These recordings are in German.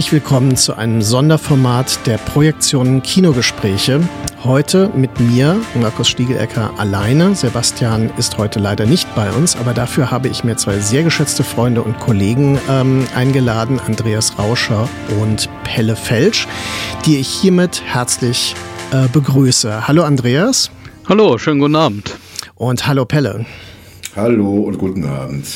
Herzlich willkommen zu einem Sonderformat der Projektionen Kinogespräche. Heute mit mir, Markus Stiegelecker, alleine. Sebastian ist heute leider nicht bei uns, aber dafür habe ich mir zwei sehr geschätzte Freunde und Kollegen ähm, eingeladen, Andreas Rauscher und Pelle Felsch, die ich hiermit herzlich äh, begrüße. Hallo Andreas. Hallo, schönen guten Abend. Und hallo Pelle. Hallo und guten Abend.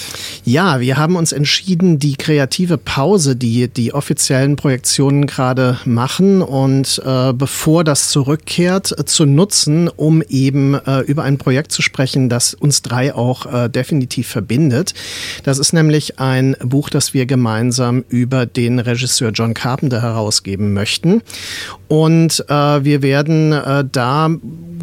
Ja, wir haben uns entschieden, die kreative Pause, die die offiziellen Projektionen gerade machen und äh, bevor das zurückkehrt, äh, zu nutzen, um eben äh, über ein Projekt zu sprechen, das uns drei auch äh, definitiv verbindet. Das ist nämlich ein Buch, das wir gemeinsam über den Regisseur John Carpenter herausgeben möchten. Und äh, wir werden äh, da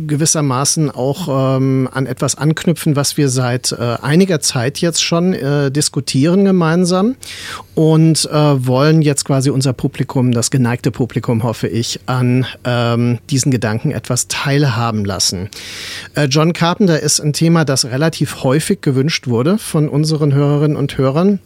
gewissermaßen auch ähm, an etwas anknüpfen, was wir seit äh, einiger Zeit jetzt schon äh, diskutieren gemeinsam und äh, wollen jetzt quasi unser Publikum, das geneigte Publikum, hoffe ich, an ähm, diesen Gedanken etwas teilhaben lassen. Äh, John Carpenter ist ein Thema, das relativ häufig gewünscht wurde von unseren Hörerinnen und Hörern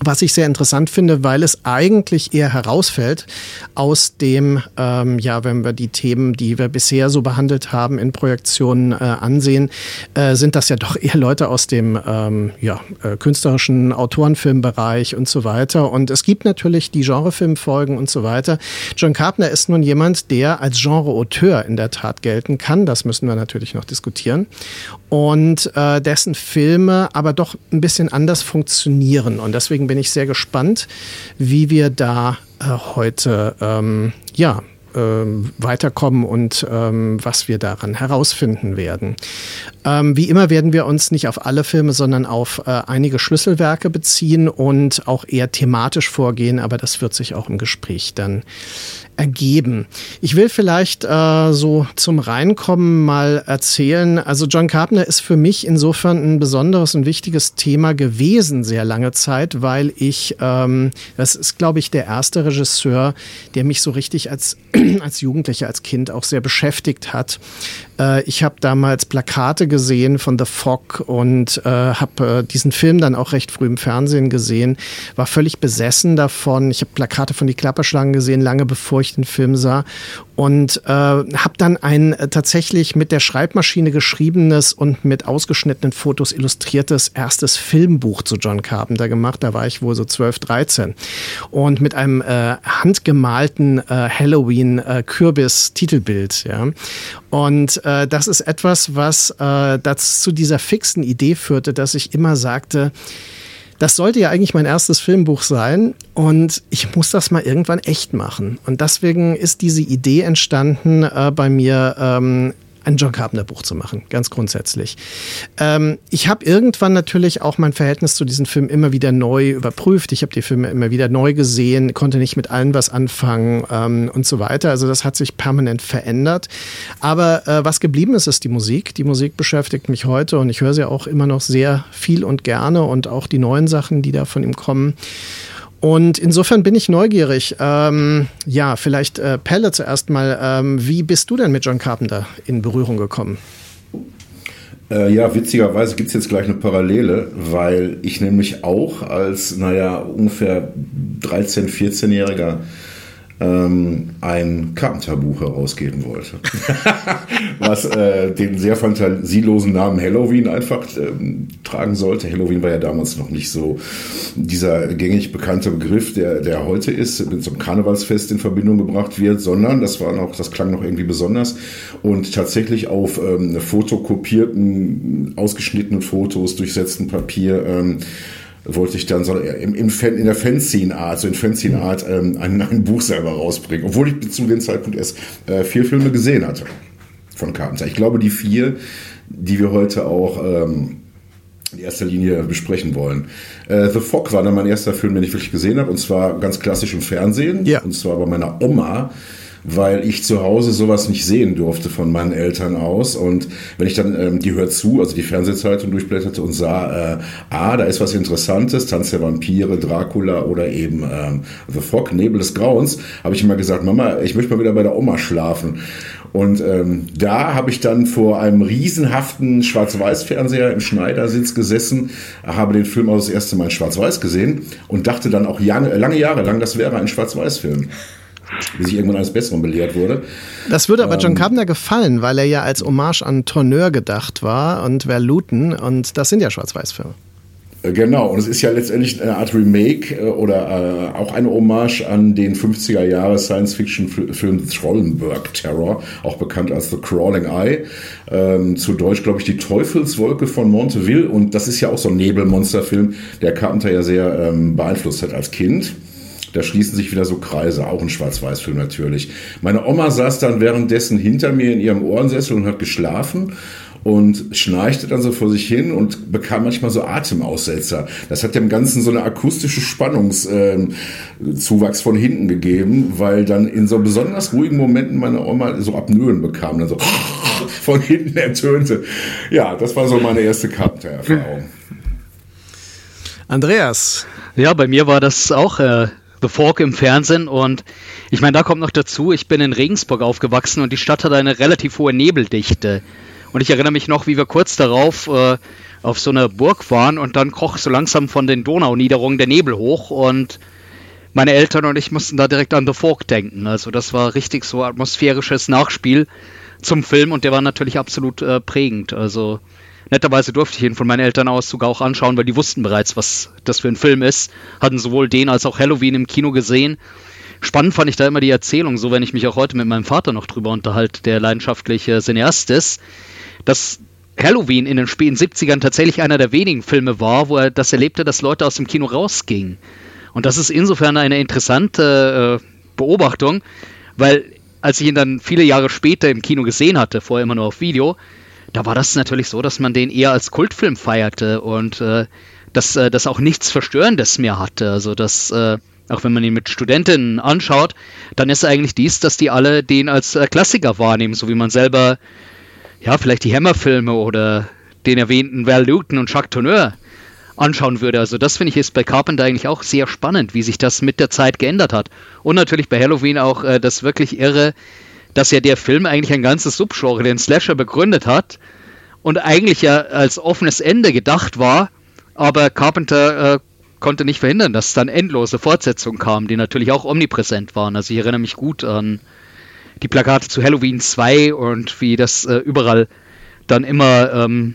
was ich sehr interessant finde, weil es eigentlich eher herausfällt aus dem, ähm, ja, wenn wir die Themen, die wir bisher so behandelt haben, in Projektionen äh, ansehen, äh, sind das ja doch eher Leute aus dem ähm, ja, äh, künstlerischen Autorenfilmbereich und so weiter. Und es gibt natürlich die Genrefilmfolgen und so weiter. John Carpenter ist nun jemand, der als Genre-Auteur in der Tat gelten kann. Das müssen wir natürlich noch diskutieren. Und äh, dessen Filme aber doch ein bisschen anders funktionieren. Und deswegen deswegen bin ich sehr gespannt, wie wir da äh, heute ähm, ja, ähm, weiterkommen und ähm, was wir daran herausfinden werden. Ähm, wie immer werden wir uns nicht auf alle Filme, sondern auf äh, einige Schlüsselwerke beziehen und auch eher thematisch vorgehen, aber das wird sich auch im Gespräch dann ergeben. Ich will vielleicht äh, so zum Reinkommen mal erzählen. Also John Carpenter ist für mich insofern ein besonderes und wichtiges Thema gewesen sehr lange Zeit, weil ich, ähm, das ist glaube ich der erste Regisseur, der mich so richtig als, als Jugendlicher, als Kind auch sehr beschäftigt hat. Äh, ich habe damals Plakate gesehen von The Fog und äh, habe äh, diesen Film dann auch recht früh im Fernsehen gesehen, war völlig besessen davon. Ich habe Plakate von die Klapperschlangen gesehen, lange bevor ich den Film sah und äh, habe dann ein äh, tatsächlich mit der Schreibmaschine geschriebenes und mit ausgeschnittenen Fotos illustriertes erstes Filmbuch zu John Carpenter gemacht. Da war ich wohl so 12, 13 und mit einem äh, handgemalten äh, Halloween äh. Ja, und äh, das ist etwas, was äh, das zu dieser fixen Idee führte, dass ich immer sagte, das sollte ja eigentlich mein erstes Filmbuch sein und ich muss das mal irgendwann echt machen. Und deswegen ist diese Idee entstanden äh, bei mir, ähm, ein John Carpenter Buch zu machen, ganz grundsätzlich. Ähm, ich habe irgendwann natürlich auch mein Verhältnis zu diesen Filmen immer wieder neu überprüft. Ich habe die Filme immer wieder neu gesehen, konnte nicht mit allen was anfangen ähm, und so weiter. Also das hat sich permanent verändert. Aber äh, was geblieben ist, ist die Musik. Die Musik beschäftigt mich heute und ich höre sie auch immer noch sehr viel und gerne und auch die neuen Sachen, die da von ihm kommen. Und insofern bin ich neugierig. Ähm, ja, vielleicht äh, Pelle zuerst mal. Ähm, wie bist du denn mit John Carpenter in Berührung gekommen? Äh, ja, witzigerweise gibt es jetzt gleich eine Parallele, weil ich nämlich auch als, naja, ungefähr 13-, 14-Jähriger ähm, ein Kartentabuch herausgeben wollte. Was äh, den sehr fantasielosen Namen Halloween einfach ähm, tragen sollte. Halloween war ja damals noch nicht so dieser gängig bekannte Begriff, der, der heute ist, mit so einem Karnevalsfest in Verbindung gebracht wird, sondern das war noch, das klang noch irgendwie besonders. Und tatsächlich auf ähm, fotokopierten, ausgeschnittenen Fotos, durchsetzten Papier, ähm, wollte ich dann so im, im Fan, in der Fanzine-Art, so in Fanzine-Art ähm, ein, ein Buch selber rausbringen, obwohl ich zu dem Zeitpunkt erst äh, vier Filme gesehen hatte von Carpenter. Ich glaube, die vier, die wir heute auch ähm, in erster Linie besprechen wollen. Äh, The Fog war dann mein erster Film, den ich wirklich gesehen habe, und zwar ganz klassisch im Fernsehen, ja. und zwar bei meiner Oma weil ich zu Hause sowas nicht sehen durfte von meinen Eltern aus. Und wenn ich dann ähm, die hört zu, also die Fernsehzeitung durchblätterte und sah, äh, ah, da ist was Interessantes, Tanz der Vampire, Dracula oder eben ähm, The Fog, Nebel des Grauens, habe ich immer gesagt, Mama, ich möchte mal wieder bei der Oma schlafen. Und ähm, da habe ich dann vor einem riesenhaften Schwarz-Weiß-Fernseher im Schneidersitz gesessen, habe den Film auch das erste Mal in Schwarz-Weiß gesehen und dachte dann auch lange Jahre lang, das wäre ein Schwarz-Weiß-Film bis ich irgendwann eines Besseren belehrt wurde. Das würde aber John ähm, Carpenter gefallen, weil er ja als Hommage an Tourneur gedacht war und Verluten und das sind ja Schwarz-Weiß-Filme. Äh, genau, und es ist ja letztendlich eine Art Remake äh, oder äh, auch eine Hommage an den 50er Jahre Science-Fiction-Film Trollenberg Terror, auch bekannt als The Crawling Eye. Ähm, zu Deutsch, glaube ich, die Teufelswolke von Monteville. Und das ist ja auch so ein Nebelmonsterfilm, der Carpenter ja sehr ähm, beeinflusst hat als Kind. Da schließen sich wieder so Kreise, auch ein Schwarz-Weiß-Film natürlich. Meine Oma saß dann währenddessen hinter mir in ihrem Ohrensessel und hat geschlafen und schnarchte dann so vor sich hin und bekam manchmal so Atemaussetzer. Das hat dem Ganzen so eine akustische Spannungszuwachs äh, von hinten gegeben, weil dann in so besonders ruhigen Momenten meine Oma so Apnoen bekam, dann so von hinten ertönte. Ja, das war so meine erste Carpenter-Erfahrung. Andreas. Ja, bei mir war das auch äh, The Fork im Fernsehen und ich meine, da kommt noch dazu, ich bin in Regensburg aufgewachsen und die Stadt hat eine relativ hohe Nebeldichte. Und ich erinnere mich noch, wie wir kurz darauf äh, auf so einer Burg waren und dann kroch so langsam von den Donauniederungen der Nebel hoch und meine Eltern und ich mussten da direkt an The Fork denken. Also das war richtig so atmosphärisches Nachspiel zum Film und der war natürlich absolut äh, prägend. Also Netterweise durfte ich ihn von meinen Eltern aus sogar auch anschauen, weil die wussten bereits, was das für ein Film ist. Hatten sowohl den als auch Halloween im Kino gesehen. Spannend fand ich da immer die Erzählung, so wenn ich mich auch heute mit meinem Vater noch drüber unterhalte, der leidenschaftliche Cineast ist, dass Halloween in den späten 70ern tatsächlich einer der wenigen Filme war, wo er das erlebte, dass Leute aus dem Kino rausgingen. Und das ist insofern eine interessante äh, Beobachtung, weil als ich ihn dann viele Jahre später im Kino gesehen hatte, vorher immer nur auf Video, da war das natürlich so, dass man den eher als Kultfilm feierte und äh, dass äh, das auch nichts Verstörendes mehr hatte. Also dass äh, auch wenn man ihn mit Studentinnen anschaut, dann ist eigentlich dies, dass die alle den als äh, Klassiker wahrnehmen, so wie man selber ja vielleicht die Hammerfilme oder den erwähnten Val Luton und Jacques Tourneur anschauen würde. Also das finde ich ist bei Carpenter eigentlich auch sehr spannend, wie sich das mit der Zeit geändert hat. Und natürlich bei Halloween auch äh, das wirklich irre, dass ja der Film eigentlich ein ganzes Subgenre, den Slasher, begründet hat und eigentlich ja als offenes Ende gedacht war, aber Carpenter äh, konnte nicht verhindern, dass dann endlose Fortsetzungen kamen, die natürlich auch omnipräsent waren. Also ich erinnere mich gut an die Plakate zu Halloween 2 und wie das äh, überall dann immer ähm,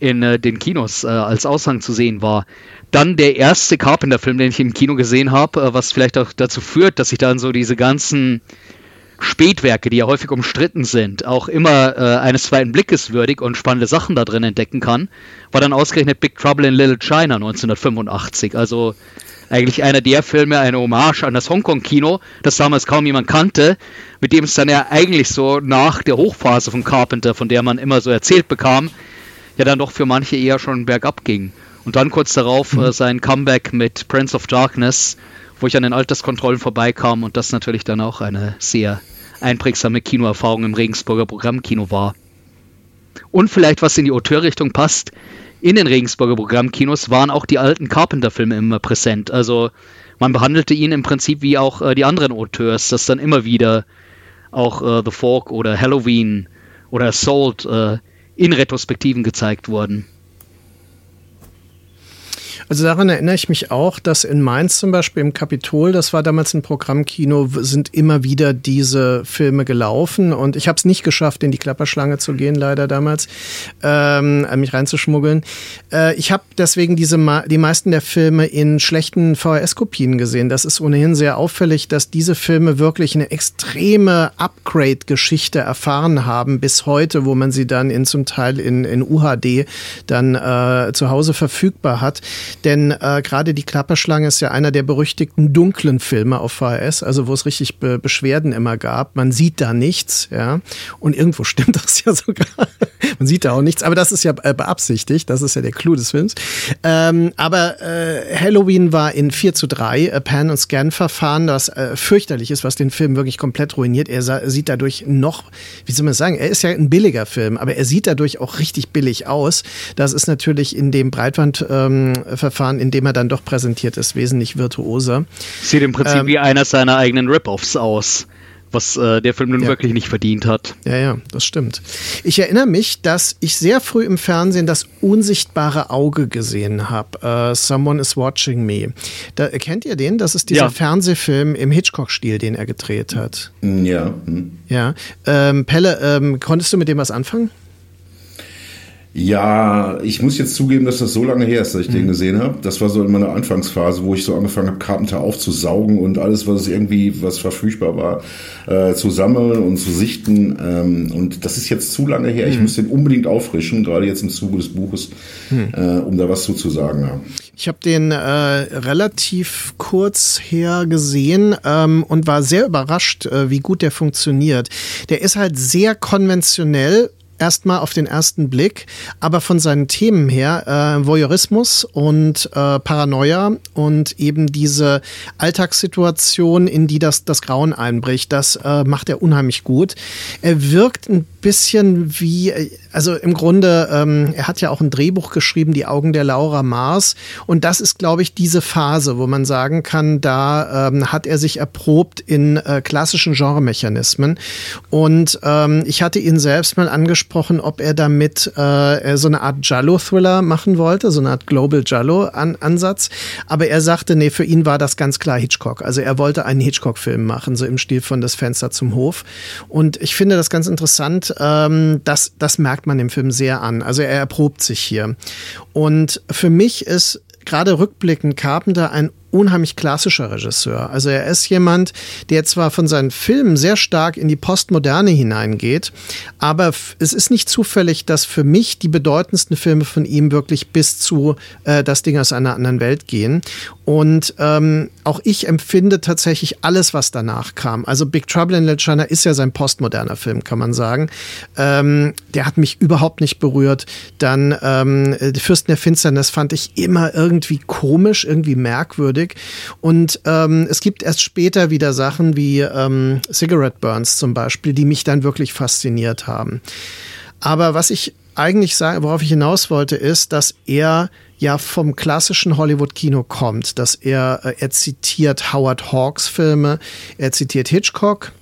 in äh, den Kinos äh, als Aushang zu sehen war. Dann der erste Carpenter-Film, den ich im Kino gesehen habe, äh, was vielleicht auch dazu führt, dass ich dann so diese ganzen Spätwerke, die ja häufig umstritten sind, auch immer äh, eines zweiten Blickes würdig und spannende Sachen da drin entdecken kann, war dann ausgerechnet Big Trouble in Little China 1985. Also eigentlich einer der Filme, eine Hommage an das Hongkong-Kino, das damals kaum jemand kannte, mit dem es dann ja eigentlich so nach der Hochphase von Carpenter, von der man immer so erzählt bekam, ja dann doch für manche eher schon bergab ging. Und dann kurz darauf äh, sein Comeback mit Prince of Darkness, wo ich an den Alterskontrollen vorbeikam und das natürlich dann auch eine sehr einprägsame Kinoerfahrung im Regensburger Programmkino war. Und vielleicht, was in die Auteurrichtung passt, in den Regensburger Programmkinos waren auch die alten Carpenter-Filme immer präsent. Also man behandelte ihn im Prinzip wie auch äh, die anderen Auteurs, dass dann immer wieder auch äh, The Fork oder Halloween oder Assault äh, in Retrospektiven gezeigt wurden. Also daran erinnere ich mich auch, dass in Mainz zum Beispiel im Kapitol, das war damals ein Programmkino, sind immer wieder diese Filme gelaufen und ich habe es nicht geschafft, in die Klapperschlange zu gehen, leider damals, ähm, mich reinzuschmuggeln. Äh, ich habe deswegen diese die meisten der Filme in schlechten VHS-Kopien gesehen. Das ist ohnehin sehr auffällig, dass diese Filme wirklich eine extreme Upgrade-Geschichte erfahren haben bis heute, wo man sie dann in zum Teil in, in UHD dann äh, zu Hause verfügbar hat. Denn äh, gerade die Klapperschlange ist ja einer der berüchtigten dunklen Filme auf VHS, also wo es richtig Be Beschwerden immer gab. Man sieht da nichts, ja. Und irgendwo stimmt das ja sogar. Man sieht da auch nichts, aber das ist ja äh, beabsichtigt. Das ist ja der Clou des Films. Ähm, aber äh, Halloween war in 4 zu 3 äh, Pan- und Scan-Verfahren, das äh, fürchterlich ist, was den Film wirklich komplett ruiniert. Er sieht dadurch noch, wie soll man sagen, er ist ja ein billiger Film, aber er sieht dadurch auch richtig billig aus. Das ist natürlich in dem Breitbandverfahren, ähm, in dem er dann doch präsentiert ist, wesentlich virtuoser. Sieht im Prinzip ähm, wie einer seiner eigenen Rip-Offs aus was äh, der Film nun ja. wirklich nicht verdient hat. Ja, ja, das stimmt. Ich erinnere mich, dass ich sehr früh im Fernsehen das unsichtbare Auge gesehen habe. Uh, Someone is Watching Me. Da, kennt ihr den? Das ist dieser ja. Fernsehfilm im Hitchcock-Stil, den er gedreht hat. Ja. Hm. Ja. Ähm, Pelle, ähm, konntest du mit dem was anfangen? Ja, ich muss jetzt zugeben, dass das so lange her ist, dass ich mhm. den gesehen habe. Das war so in meiner Anfangsphase, wo ich so angefangen habe, Carpenter aufzusaugen und alles, was irgendwie, was verfügbar war, äh, zu sammeln und zu sichten. Ähm, und das ist jetzt zu lange her. Mhm. Ich muss den unbedingt auffrischen, gerade jetzt im Zuge des Buches, mhm. äh, um da was zu, zu sagen. Ja. Ich habe den äh, relativ kurz her gesehen ähm, und war sehr überrascht, äh, wie gut der funktioniert. Der ist halt sehr konventionell erstmal auf den ersten Blick, aber von seinen Themen her, äh, Voyeurismus und äh, Paranoia und eben diese Alltagssituation, in die das, das Grauen einbricht, das äh, macht er unheimlich gut. Er wirkt ein bisschen wie, also im Grunde, ähm, er hat ja auch ein Drehbuch geschrieben, Die Augen der Laura Mars. Und das ist, glaube ich, diese Phase, wo man sagen kann, da ähm, hat er sich erprobt in äh, klassischen Genremechanismen. Und ähm, ich hatte ihn selbst mal angesprochen, ob er damit äh, so eine Art Jallo-Thriller machen wollte, so eine Art Global Jallo-Ansatz. Aber er sagte, nee, für ihn war das ganz klar Hitchcock. Also er wollte einen Hitchcock-Film machen, so im Stil von Das Fenster zum Hof. Und ich finde das ganz interessant, ähm, das, das merkt man dem Film sehr an. Also er erprobt sich hier. Und für mich ist gerade rückblickend Carpenter ein unheimlich klassischer Regisseur. Also er ist jemand, der zwar von seinen Filmen sehr stark in die Postmoderne hineingeht, aber es ist nicht zufällig, dass für mich die bedeutendsten Filme von ihm wirklich bis zu äh, Das Ding aus einer anderen Welt gehen. Und ähm, auch ich empfinde tatsächlich alles, was danach kam. Also Big Trouble in Little China ist ja sein postmoderner Film, kann man sagen. Ähm, der hat mich überhaupt nicht berührt. Dann ähm, Die Fürsten der Finsternis fand ich immer irgendwie komisch, irgendwie merkwürdig. Und ähm, es gibt erst später wieder Sachen wie ähm, Cigarette Burns zum Beispiel, die mich dann wirklich fasziniert haben. Aber was ich eigentlich sagen, worauf ich hinaus wollte, ist, dass er ja vom klassischen Hollywood-Kino kommt, dass er, äh, er zitiert Howard Hawks Filme, er zitiert Hitchcock,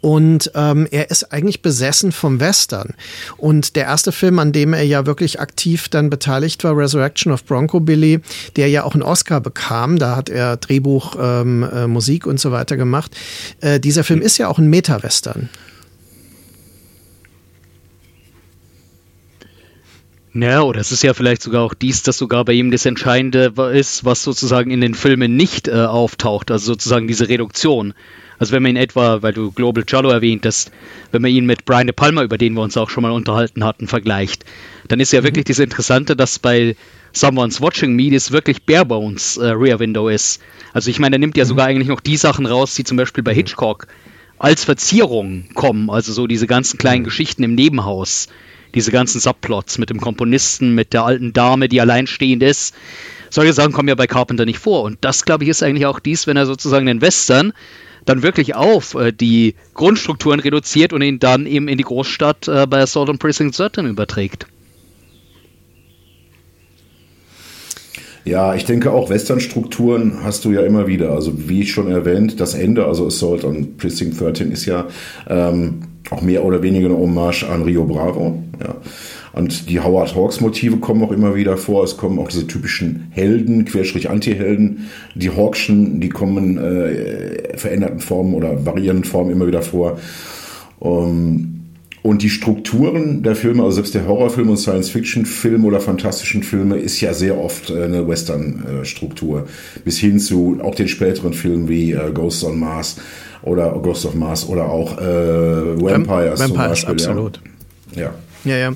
und ähm, er ist eigentlich besessen vom Western. Und der erste Film, an dem er ja wirklich aktiv dann beteiligt war, Resurrection of Bronco Billy, der ja auch einen Oscar bekam. Da hat er Drehbuch, ähm, äh, Musik und so weiter gemacht. Äh, dieser Film ist ja auch ein Meta-Western. Ja, oder es ist ja vielleicht sogar auch dies, dass sogar bei ihm das Entscheidende ist, was sozusagen in den Filmen nicht äh, auftaucht, also sozusagen diese Reduktion. Also wenn man ihn etwa, weil du Global Jollo erwähnt hast, wenn man ihn mit Brian De Palma, über den wir uns auch schon mal unterhalten hatten, vergleicht, dann ist ja mhm. wirklich das Interessante, dass bei Someone's Watching Me das wirklich Barebones äh, Rear Window ist. Also ich meine, er nimmt ja mhm. sogar eigentlich noch die Sachen raus, die zum Beispiel bei mhm. Hitchcock als Verzierung kommen, also so diese ganzen kleinen mhm. Geschichten im Nebenhaus diese ganzen Subplots mit dem Komponisten, mit der alten Dame, die alleinstehend ist. Solche Sachen kommen ja bei Carpenter nicht vor. Und das, glaube ich, ist eigentlich auch dies, wenn er sozusagen den Western dann wirklich auf äh, die Grundstrukturen reduziert und ihn dann eben in die Großstadt äh, bei Assault on Precinct 13 überträgt. Ja, ich denke auch Western-Strukturen hast du ja immer wieder. Also wie schon erwähnt, das Ende, also Assault on Precinct 13 ist ja ähm, auch mehr oder weniger eine Hommage an Rio Bravo. Ja. Und die Howard Hawks Motive kommen auch immer wieder vor. Es kommen auch diese typischen Helden, Querstrich Anti-Helden. Die Hawkschen, die kommen äh, veränderten Formen oder variierenden Formen immer wieder vor. Um, und die Strukturen der Filme, also selbst der Horrorfilm und Science-Fiction-Film oder fantastischen Filme, ist ja sehr oft äh, eine Western-Struktur. Bis hin zu auch den späteren Filmen wie äh, Ghosts on Mars oder Ghost of Mars oder auch äh, Vampires, Vampires zum Beispiel. Absolut. Ja. ja. Ja, ja.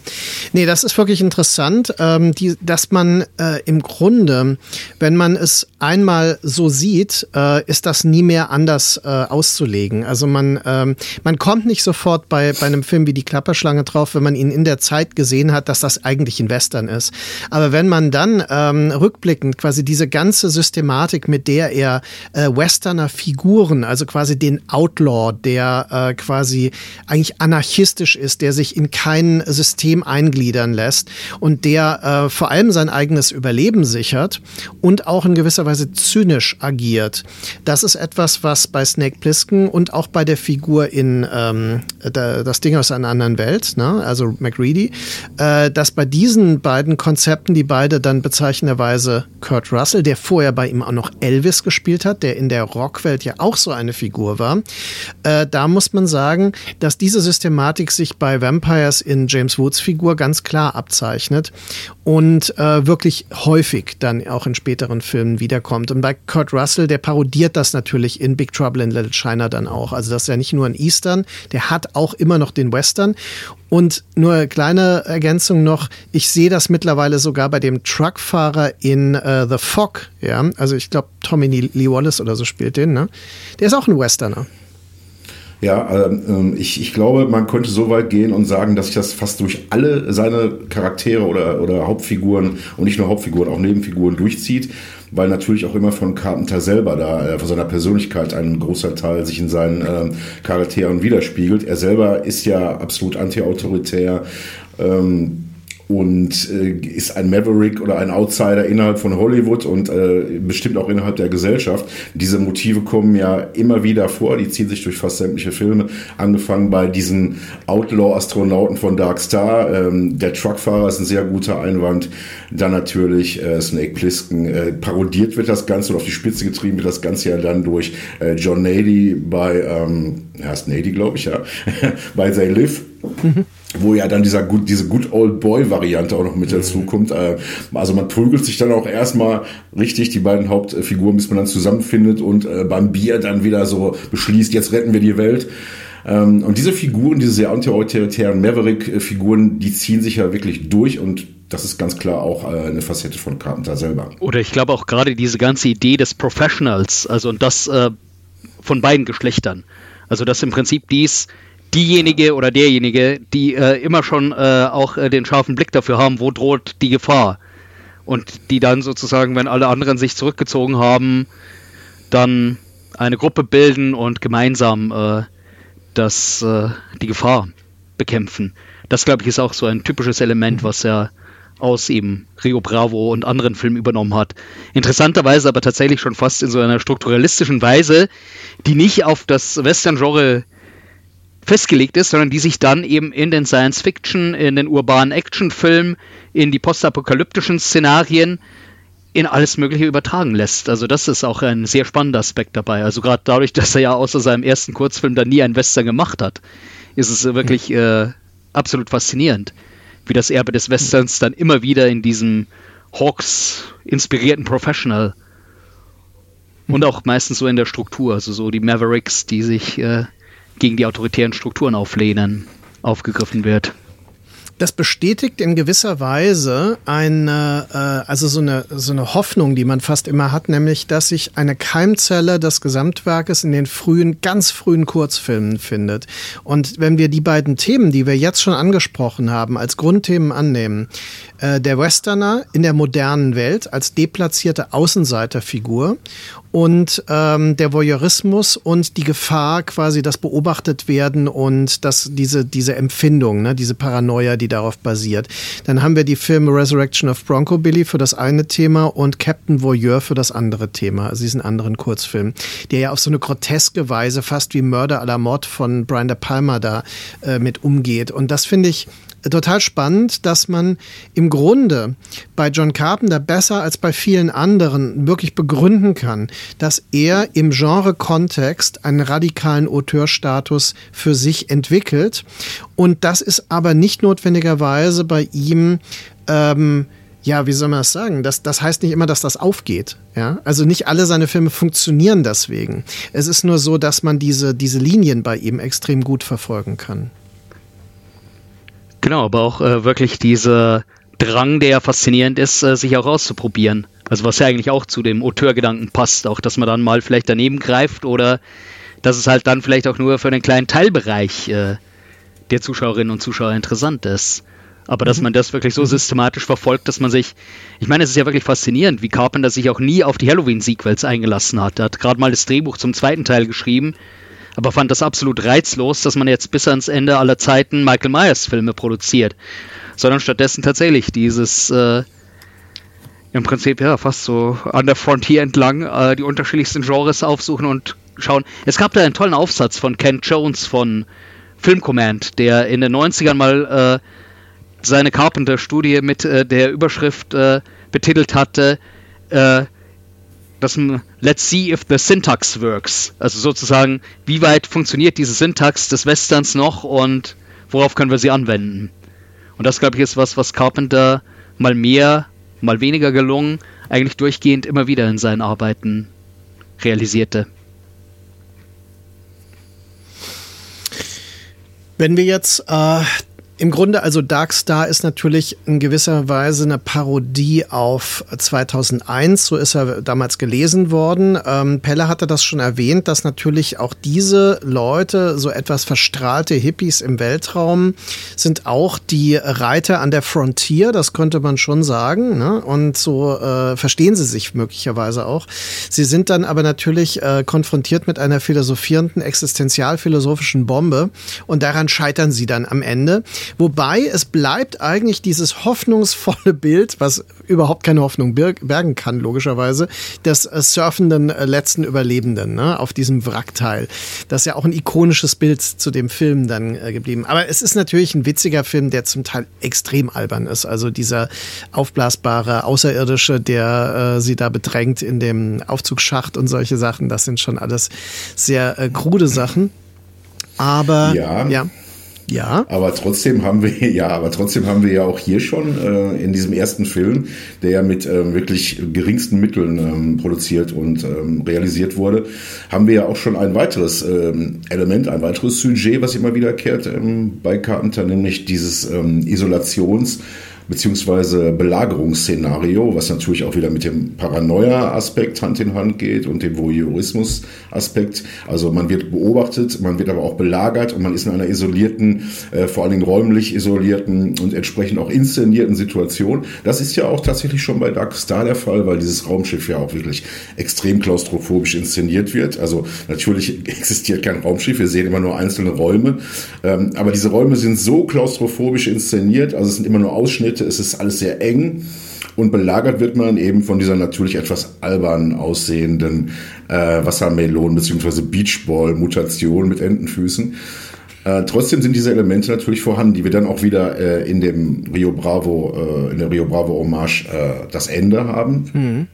Nee, das ist wirklich interessant, ähm, die, dass man äh, im Grunde, wenn man es einmal so sieht, äh, ist das nie mehr anders äh, auszulegen. Also man, ähm, man kommt nicht sofort bei, bei einem Film wie Die Klapperschlange drauf, wenn man ihn in der Zeit gesehen hat, dass das eigentlich ein Western ist. Aber wenn man dann ähm, rückblickend quasi diese ganze Systematik, mit der er äh, Westerner Figuren, also quasi den Outlaw, der äh, quasi eigentlich anarchistisch ist, der sich in keinen System eingliedern lässt und der äh, vor allem sein eigenes Überleben sichert und auch in gewisser Weise zynisch agiert. Das ist etwas, was bei Snake Plissken und auch bei der Figur in ähm, Das Ding aus einer anderen Welt, ne? also McReady, äh, dass bei diesen beiden Konzepten, die beide dann bezeichnenderweise Kurt Russell, der vorher bei ihm auch noch Elvis gespielt hat, der in der Rockwelt ja auch so eine Figur war, äh, da muss man sagen, dass diese Systematik sich bei Vampires in James James Woods Figur ganz klar abzeichnet und äh, wirklich häufig dann auch in späteren Filmen wiederkommt. Und bei Kurt Russell, der parodiert das natürlich in Big Trouble in Little China dann auch. Also das ist ja nicht nur ein Eastern, der hat auch immer noch den Western. Und nur eine kleine Ergänzung noch, ich sehe das mittlerweile sogar bei dem Truckfahrer in uh, The Fog, ja, also ich glaube Tommy Lee Wallace oder so spielt den, ne? Der ist auch ein Westerner. Ja, ähm, ich, ich glaube, man könnte so weit gehen und sagen, dass sich das fast durch alle seine Charaktere oder, oder Hauptfiguren und nicht nur Hauptfiguren, auch Nebenfiguren durchzieht, weil natürlich auch immer von Carpenter selber da, äh, von seiner Persönlichkeit ein großer Teil sich in seinen ähm, Charakteren widerspiegelt. Er selber ist ja absolut anti-autoritär. Ähm, und äh, ist ein Maverick oder ein Outsider innerhalb von Hollywood und äh, bestimmt auch innerhalb der Gesellschaft. Diese Motive kommen ja immer wieder vor, die ziehen sich durch fast sämtliche Filme, angefangen bei diesen Outlaw-Astronauten von Dark Star. Ähm, der Truckfahrer ist ein sehr guter Einwand. Dann natürlich äh, Snake Plissken. Äh, parodiert wird das Ganze und auf die Spitze getrieben wird das Ganze ja dann durch äh, John Nady bei, ähm, ist Nady, glaube ich, ja, bei They Live. Wo ja dann dieser good, diese Good Old Boy Variante auch noch mit dazu mhm. kommt. Äh, also man prügelt sich dann auch erstmal richtig die beiden Hauptfiguren, bis man dann zusammenfindet und äh, beim Bier dann wieder so beschließt, jetzt retten wir die Welt. Ähm, und diese Figuren, diese sehr anti-autoritären Maverick-Figuren, die ziehen sich ja wirklich durch und das ist ganz klar auch äh, eine Facette von Carpenter selber. Oder ich glaube auch gerade diese ganze Idee des Professionals, also und das von beiden Geschlechtern. Also dass im Prinzip dies diejenige oder derjenige, die äh, immer schon äh, auch äh, den scharfen Blick dafür haben, wo droht die Gefahr. Und die dann sozusagen, wenn alle anderen sich zurückgezogen haben, dann eine Gruppe bilden und gemeinsam äh, das, äh, die Gefahr bekämpfen. Das, glaube ich, ist auch so ein typisches Element, was er aus eben Rio Bravo und anderen Filmen übernommen hat. Interessanterweise aber tatsächlich schon fast in so einer strukturalistischen Weise, die nicht auf das Western-Genre festgelegt ist, sondern die sich dann eben in den Science-Fiction, in den urbanen Action-Film, in die postapokalyptischen Szenarien, in alles Mögliche übertragen lässt. Also das ist auch ein sehr spannender Aspekt dabei. Also gerade dadurch, dass er ja außer seinem ersten Kurzfilm dann nie einen Western gemacht hat, ist es wirklich äh, absolut faszinierend, wie das Erbe des Westerns dann immer wieder in diesem Hawks inspirierten Professional und auch meistens so in der Struktur, also so die Mavericks, die sich äh, gegen die autoritären Strukturen auflehnen, aufgegriffen wird. Das bestätigt in gewisser Weise eine, äh, also so eine, so eine Hoffnung, die man fast immer hat, nämlich, dass sich eine Keimzelle des Gesamtwerkes in den frühen, ganz frühen Kurzfilmen findet. Und wenn wir die beiden Themen, die wir jetzt schon angesprochen haben, als Grundthemen annehmen, äh, der Westerner in der modernen Welt als deplatzierte Außenseiterfigur und ähm, der Voyeurismus und die Gefahr quasi das beobachtet werden und das, diese, diese Empfindung, ne, diese Paranoia, die darauf basiert. Dann haben wir die Filme Resurrection of Bronco Billy für das eine Thema und Captain Voyeur für das andere Thema, also diesen anderen Kurzfilm, der ja auf so eine groteske Weise fast wie Mörder à la Mord von Brian De Palma da äh, mit umgeht. Und das finde ich total spannend, dass man im Grunde bei John Carpenter besser als bei vielen anderen wirklich begründen kann, dass er im Genre-Kontext einen radikalen Auteurstatus für sich entwickelt. Und das ist aber nicht notwendigerweise bei ihm ähm, ja, wie soll man das sagen? Das, das heißt nicht immer, dass das aufgeht. Ja? Also nicht alle seine Filme funktionieren deswegen. Es ist nur so, dass man diese, diese Linien bei ihm extrem gut verfolgen kann. Genau, aber auch äh, wirklich dieser Drang, der faszinierend ist, äh, sich auch auszuprobieren. Also was ja eigentlich auch zu dem Auteurgedanken passt, auch dass man dann mal vielleicht daneben greift oder dass es halt dann vielleicht auch nur für einen kleinen Teilbereich äh, der Zuschauerinnen und Zuschauer interessant ist. Aber dass mhm. man das wirklich so mhm. systematisch verfolgt, dass man sich, ich meine, es ist ja wirklich faszinierend, wie Carpenter sich auch nie auf die Halloween-Sequels eingelassen hat. Er hat gerade mal das Drehbuch zum zweiten Teil geschrieben, aber fand das absolut reizlos, dass man jetzt bis ans Ende aller Zeiten Michael Myers Filme produziert, sondern stattdessen tatsächlich dieses äh, im Prinzip ja fast so an der Frontier entlang äh, die unterschiedlichsten Genres aufsuchen und schauen. Es gab da einen tollen Aufsatz von Ken Jones von Film Command, der in den 90ern mal äh, seine Carpenter-Studie mit äh, der Überschrift äh, betitelt hatte, äh, das Let's see if the syntax works. Also sozusagen, wie weit funktioniert diese Syntax des Westerns noch und worauf können wir sie anwenden? Und das, glaube ich, ist was, was Carpenter mal mehr, mal weniger gelungen, eigentlich durchgehend immer wieder in seinen Arbeiten realisierte. Wenn wir jetzt äh, im Grunde, also Dark Star ist natürlich in gewisser Weise eine Parodie auf 2001. So ist er damals gelesen worden. Ähm, Pelle hatte das schon erwähnt, dass natürlich auch diese Leute, so etwas verstrahlte Hippies im Weltraum, sind auch die Reiter an der Frontier. Das könnte man schon sagen. Ne? Und so äh, verstehen sie sich möglicherweise auch. Sie sind dann aber natürlich äh, konfrontiert mit einer philosophierenden, existenzialphilosophischen Bombe. Und daran scheitern sie dann am Ende. Wobei es bleibt eigentlich dieses hoffnungsvolle Bild, was überhaupt keine Hoffnung bergen kann, logischerweise, des äh, surfenden äh, letzten Überlebenden ne, auf diesem Wrackteil. Das ist ja auch ein ikonisches Bild zu dem Film dann äh, geblieben. Aber es ist natürlich ein witziger Film, der zum Teil extrem albern ist. Also dieser aufblasbare Außerirdische, der äh, sie da bedrängt in dem Aufzugsschacht und solche Sachen, das sind schon alles sehr krude Sachen. Aber ja. ja. Ja. Aber trotzdem haben wir, ja, aber trotzdem haben wir ja auch hier schon äh, in diesem ersten Film, der ja mit ähm, wirklich geringsten Mitteln ähm, produziert und ähm, realisiert wurde, haben wir ja auch schon ein weiteres ähm, Element, ein weiteres Sujet, was immer wiederkehrt ähm, bei Carpenter, nämlich dieses ähm, Isolations- beziehungsweise Belagerungsszenario, was natürlich auch wieder mit dem Paranoia-Aspekt Hand in Hand geht und dem Voyeurismus-Aspekt. Also man wird beobachtet, man wird aber auch belagert und man ist in einer isolierten, äh, vor allen Dingen räumlich isolierten und entsprechend auch inszenierten Situation. Das ist ja auch tatsächlich schon bei Dark Star der Fall, weil dieses Raumschiff ja auch wirklich extrem klaustrophobisch inszeniert wird. Also natürlich existiert kein Raumschiff, wir sehen immer nur einzelne Räume, ähm, aber diese Räume sind so klaustrophobisch inszeniert, also es sind immer nur Ausschnitte Mitte. Es ist alles sehr eng und belagert wird man eben von dieser natürlich etwas albern aussehenden äh, Wassermelon- bzw. Beachball-Mutation mit Entenfüßen. Äh, trotzdem sind diese Elemente natürlich vorhanden, die wir dann auch wieder äh, in dem Rio Bravo, äh, in der Rio Bravo Hommage äh, das Ende haben. Mhm.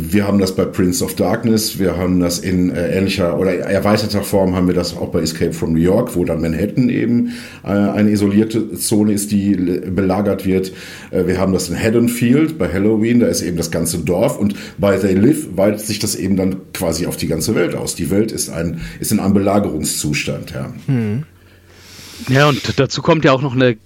Wir haben das bei Prince of Darkness, wir haben das in äh, ähnlicher oder erweiterter Form haben wir das auch bei Escape from New York, wo dann Manhattan eben äh, eine isolierte Zone ist, die belagert wird. Äh, wir haben das in Haddonfield bei Halloween, da ist eben das ganze Dorf und bei They Live weitet sich das eben dann quasi auf die ganze Welt aus. Die Welt ist ein ist in einem Belagerungszustand, ja. Hm. Ja, und dazu kommt ja auch noch eine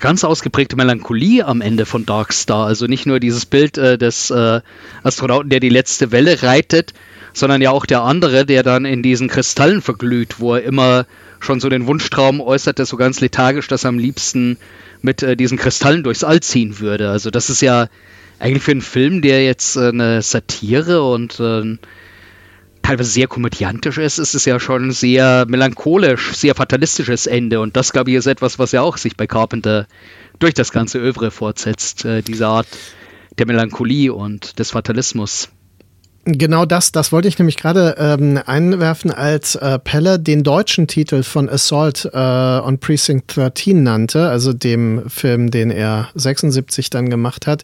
ganz ausgeprägte Melancholie am Ende von Dark Star. Also nicht nur dieses Bild äh, des äh, Astronauten, der die letzte Welle reitet, sondern ja auch der andere, der dann in diesen Kristallen verglüht, wo er immer schon so den Wunschtraum äußerte, so ganz lethargisch, dass er am liebsten mit äh, diesen Kristallen durchs All ziehen würde. Also das ist ja eigentlich für einen Film, der jetzt äh, eine Satire und äh, teilweise sehr komödiantisch ist, ist es ja schon sehr melancholisch, sehr fatalistisches Ende. Und das, glaube ich, ist etwas, was ja auch sich bei Carpenter durch das ganze Övre fortsetzt, äh, diese Art der Melancholie und des Fatalismus. Genau das, das wollte ich nämlich gerade ähm, einwerfen, als äh, Pelle den deutschen Titel von Assault äh, on Precinct 13 nannte, also dem Film, den er 76 dann gemacht hat.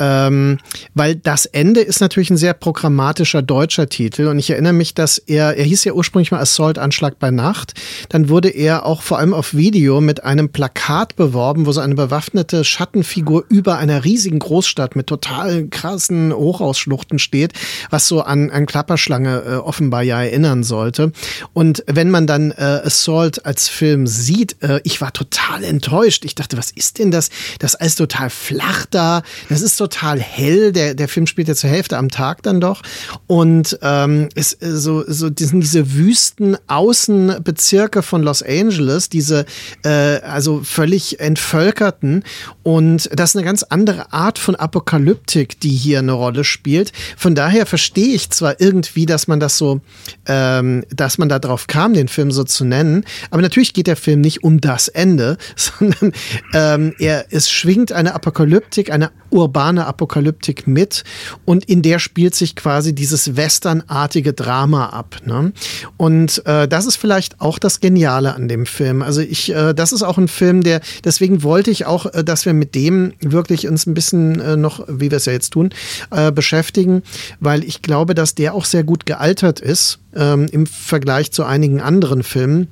Ähm, weil das Ende ist natürlich ein sehr programmatischer deutscher Titel und ich erinnere mich, dass er, er hieß ja ursprünglich mal Assault Anschlag bei Nacht, dann wurde er auch vor allem auf Video mit einem Plakat beworben, wo so eine bewaffnete Schattenfigur über einer riesigen Großstadt mit total krassen Hochausschluchten steht was so an, an Klapperschlange äh, offenbar ja erinnern sollte. Und wenn man dann äh, Assault als Film sieht, äh, ich war total enttäuscht. Ich dachte, was ist denn das? Das ist alles total flach da. Das ist total hell. Der, der Film spielt ja zur Hälfte am Tag dann doch. Und ähm, ist äh, so, so diesen, diese wüsten Außenbezirke von Los Angeles, diese äh, also völlig entvölkerten. Und das ist eine ganz andere Art von Apokalyptik, die hier eine Rolle spielt. Von daher verstehe ich zwar irgendwie, dass man das so, ähm, dass man da drauf kam, den Film so zu nennen, aber natürlich geht der Film nicht um das Ende, sondern ähm, er, es schwingt eine Apokalyptik, eine urbane Apokalyptik mit und in der spielt sich quasi dieses westernartige Drama ab. Ne? Und äh, das ist vielleicht auch das Geniale an dem Film. Also ich, äh, das ist auch ein Film, der, deswegen wollte ich auch, äh, dass wir mit dem wirklich uns ein bisschen äh, noch, wie wir es ja jetzt tun, äh, beschäftigen, weil ich ich glaube, dass der auch sehr gut gealtert ist ähm, im Vergleich zu einigen anderen Filmen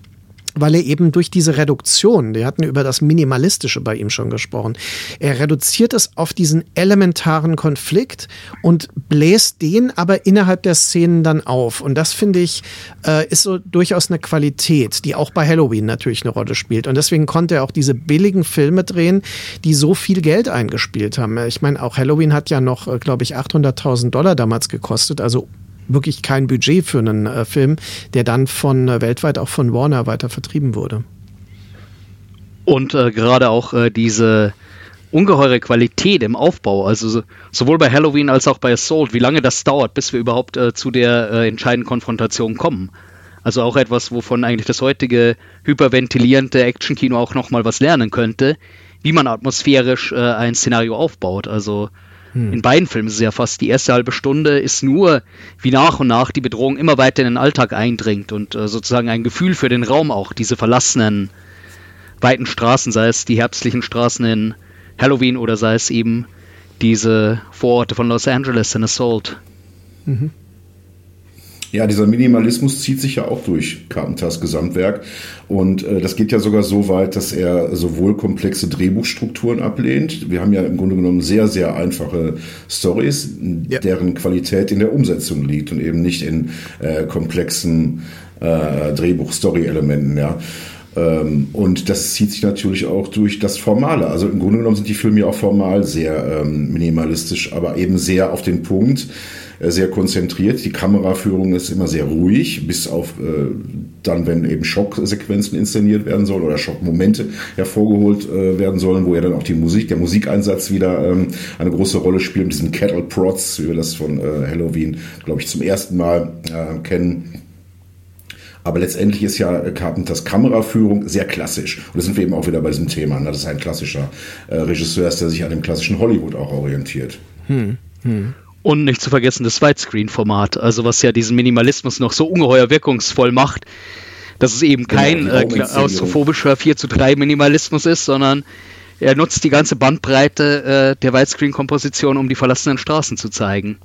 weil er eben durch diese Reduktion, wir hatten über das Minimalistische bei ihm schon gesprochen, er reduziert es auf diesen elementaren Konflikt und bläst den aber innerhalb der Szenen dann auf. Und das finde ich, äh, ist so durchaus eine Qualität, die auch bei Halloween natürlich eine Rolle spielt. Und deswegen konnte er auch diese billigen Filme drehen, die so viel Geld eingespielt haben. Ich meine, auch Halloween hat ja noch, äh, glaube ich, 800.000 Dollar damals gekostet, also wirklich kein Budget für einen äh, Film, der dann von äh, weltweit auch von Warner weiter vertrieben wurde. Und äh, gerade auch äh, diese ungeheure Qualität im Aufbau, also so, sowohl bei Halloween als auch bei Assault, wie lange das dauert, bis wir überhaupt äh, zu der äh, entscheidenden Konfrontation kommen. Also auch etwas, wovon eigentlich das heutige hyperventilierende Actionkino auch nochmal was lernen könnte, wie man atmosphärisch ein Szenario aufbaut. Also hm. In beiden Filmen ist es ja fast die erste halbe Stunde ist nur, wie nach und nach die Bedrohung immer weiter in den Alltag eindringt und äh, sozusagen ein Gefühl für den Raum auch, diese verlassenen weiten Straßen, sei es die herbstlichen Straßen in Halloween oder sei es eben diese Vororte von Los Angeles in Assault. Mhm. Ja, dieser Minimalismus zieht sich ja auch durch Carpenters Gesamtwerk. Und äh, das geht ja sogar so weit, dass er sowohl komplexe Drehbuchstrukturen ablehnt. Wir haben ja im Grunde genommen sehr, sehr einfache Stories, ja. deren Qualität in der Umsetzung liegt und eben nicht in äh, komplexen äh, Drehbuch-Story-Elementen, ja. Ähm, und das zieht sich natürlich auch durch das Formale. Also im Grunde genommen sind die Filme ja auch formal sehr ähm, minimalistisch, aber eben sehr auf den Punkt. Äh, sehr konzentriert. Die Kameraführung ist immer sehr ruhig, bis auf äh, dann, wenn eben Schocksequenzen inszeniert werden sollen oder Schockmomente hervorgeholt äh, werden sollen, wo ja dann auch die Musik, der Musikeinsatz wieder ähm, eine große Rolle spielt, mit diesen Cattle Prods, wie wir das von äh, Halloween, glaube ich, zum ersten Mal äh, kennen. Aber letztendlich ist ja Carpenters Kameraführung sehr klassisch. Und da sind wir eben auch wieder bei diesem Thema. Ne? Das ist ein klassischer äh, Regisseur, der sich an dem klassischen Hollywood auch orientiert. Hm. Hm. Und nicht zu vergessen das Widescreen-Format, also was ja diesen Minimalismus noch so ungeheuer wirkungsvoll macht, dass es eben kein äh, austrophobischer 4 zu 3 Minimalismus ist, sondern er nutzt die ganze Bandbreite äh, der Widescreen-Komposition, um die verlassenen Straßen zu zeigen.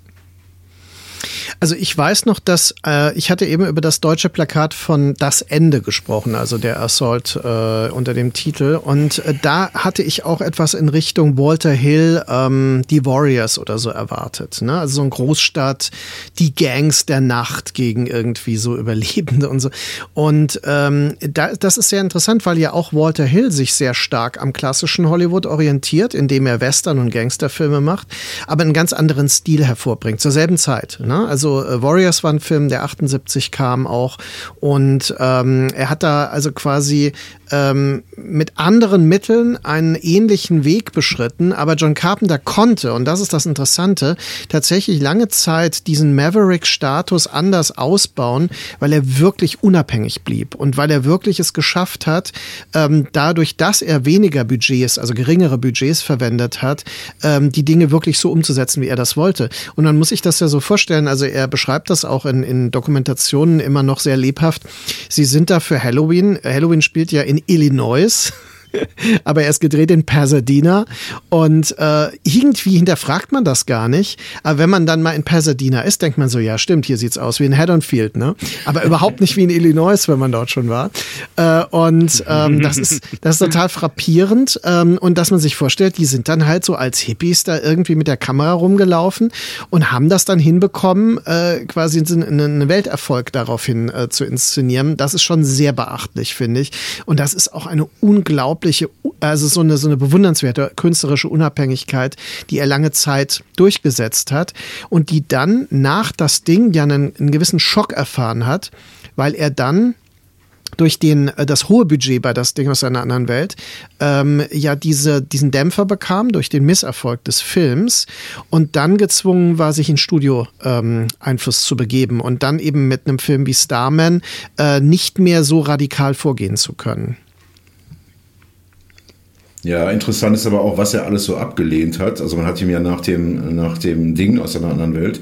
Also ich weiß noch, dass äh, ich hatte eben über das deutsche Plakat von Das Ende gesprochen, also der Assault äh, unter dem Titel. Und äh, da hatte ich auch etwas in Richtung Walter Hill, ähm, die Warriors oder so erwartet. Ne? Also so eine Großstadt, die Gangs der Nacht gegen irgendwie so Überlebende und so. Und ähm, da, das ist sehr interessant, weil ja auch Walter Hill sich sehr stark am klassischen Hollywood orientiert, indem er Western- und Gangsterfilme macht, aber einen ganz anderen Stil hervorbringt, zur selben Zeit. Ne? Also also äh, Warriors war ein Film, der 78 kam auch. Und ähm, er hat da also quasi ähm, mit anderen Mitteln einen ähnlichen Weg beschritten, aber John Carpenter konnte, und das ist das Interessante, tatsächlich lange Zeit diesen Maverick-Status anders ausbauen, weil er wirklich unabhängig blieb und weil er wirklich es geschafft hat, ähm, dadurch, dass er weniger Budgets, also geringere Budgets verwendet hat, ähm, die Dinge wirklich so umzusetzen, wie er das wollte. Und dann muss ich das ja so vorstellen, also er beschreibt das auch in, in Dokumentationen immer noch sehr lebhaft. Sie sind da für Halloween. Halloween spielt ja in Illinois. aber er ist gedreht in Pasadena und äh, irgendwie hinterfragt man das gar nicht. Aber wenn man dann mal in Pasadena ist, denkt man so, ja stimmt, hier sieht's aus wie in Haddonfield, ne? Aber überhaupt nicht wie in Illinois, wenn man dort schon war. Äh, und ähm, das ist das ist total frappierend ähm, und dass man sich vorstellt, die sind dann halt so als Hippies da irgendwie mit der Kamera rumgelaufen und haben das dann hinbekommen, äh, quasi einen Welterfolg daraufhin äh, zu inszenieren. Das ist schon sehr beachtlich, finde ich. Und das ist auch eine unglaubliche unglaubliche, also so eine, so eine bewundernswerte künstlerische Unabhängigkeit, die er lange Zeit durchgesetzt hat und die dann nach das Ding ja einen, einen gewissen Schock erfahren hat, weil er dann durch den, äh, das hohe Budget bei das Ding aus einer anderen Welt, ähm, ja diese, diesen Dämpfer bekam durch den Misserfolg des Films und dann gezwungen war, sich in Studio-Einfluss ähm, zu begeben und dann eben mit einem Film wie Starman äh, nicht mehr so radikal vorgehen zu können. Ja, interessant ist aber auch, was er alles so abgelehnt hat. Also man hat ihm ja nach dem, nach dem Ding aus einer anderen Welt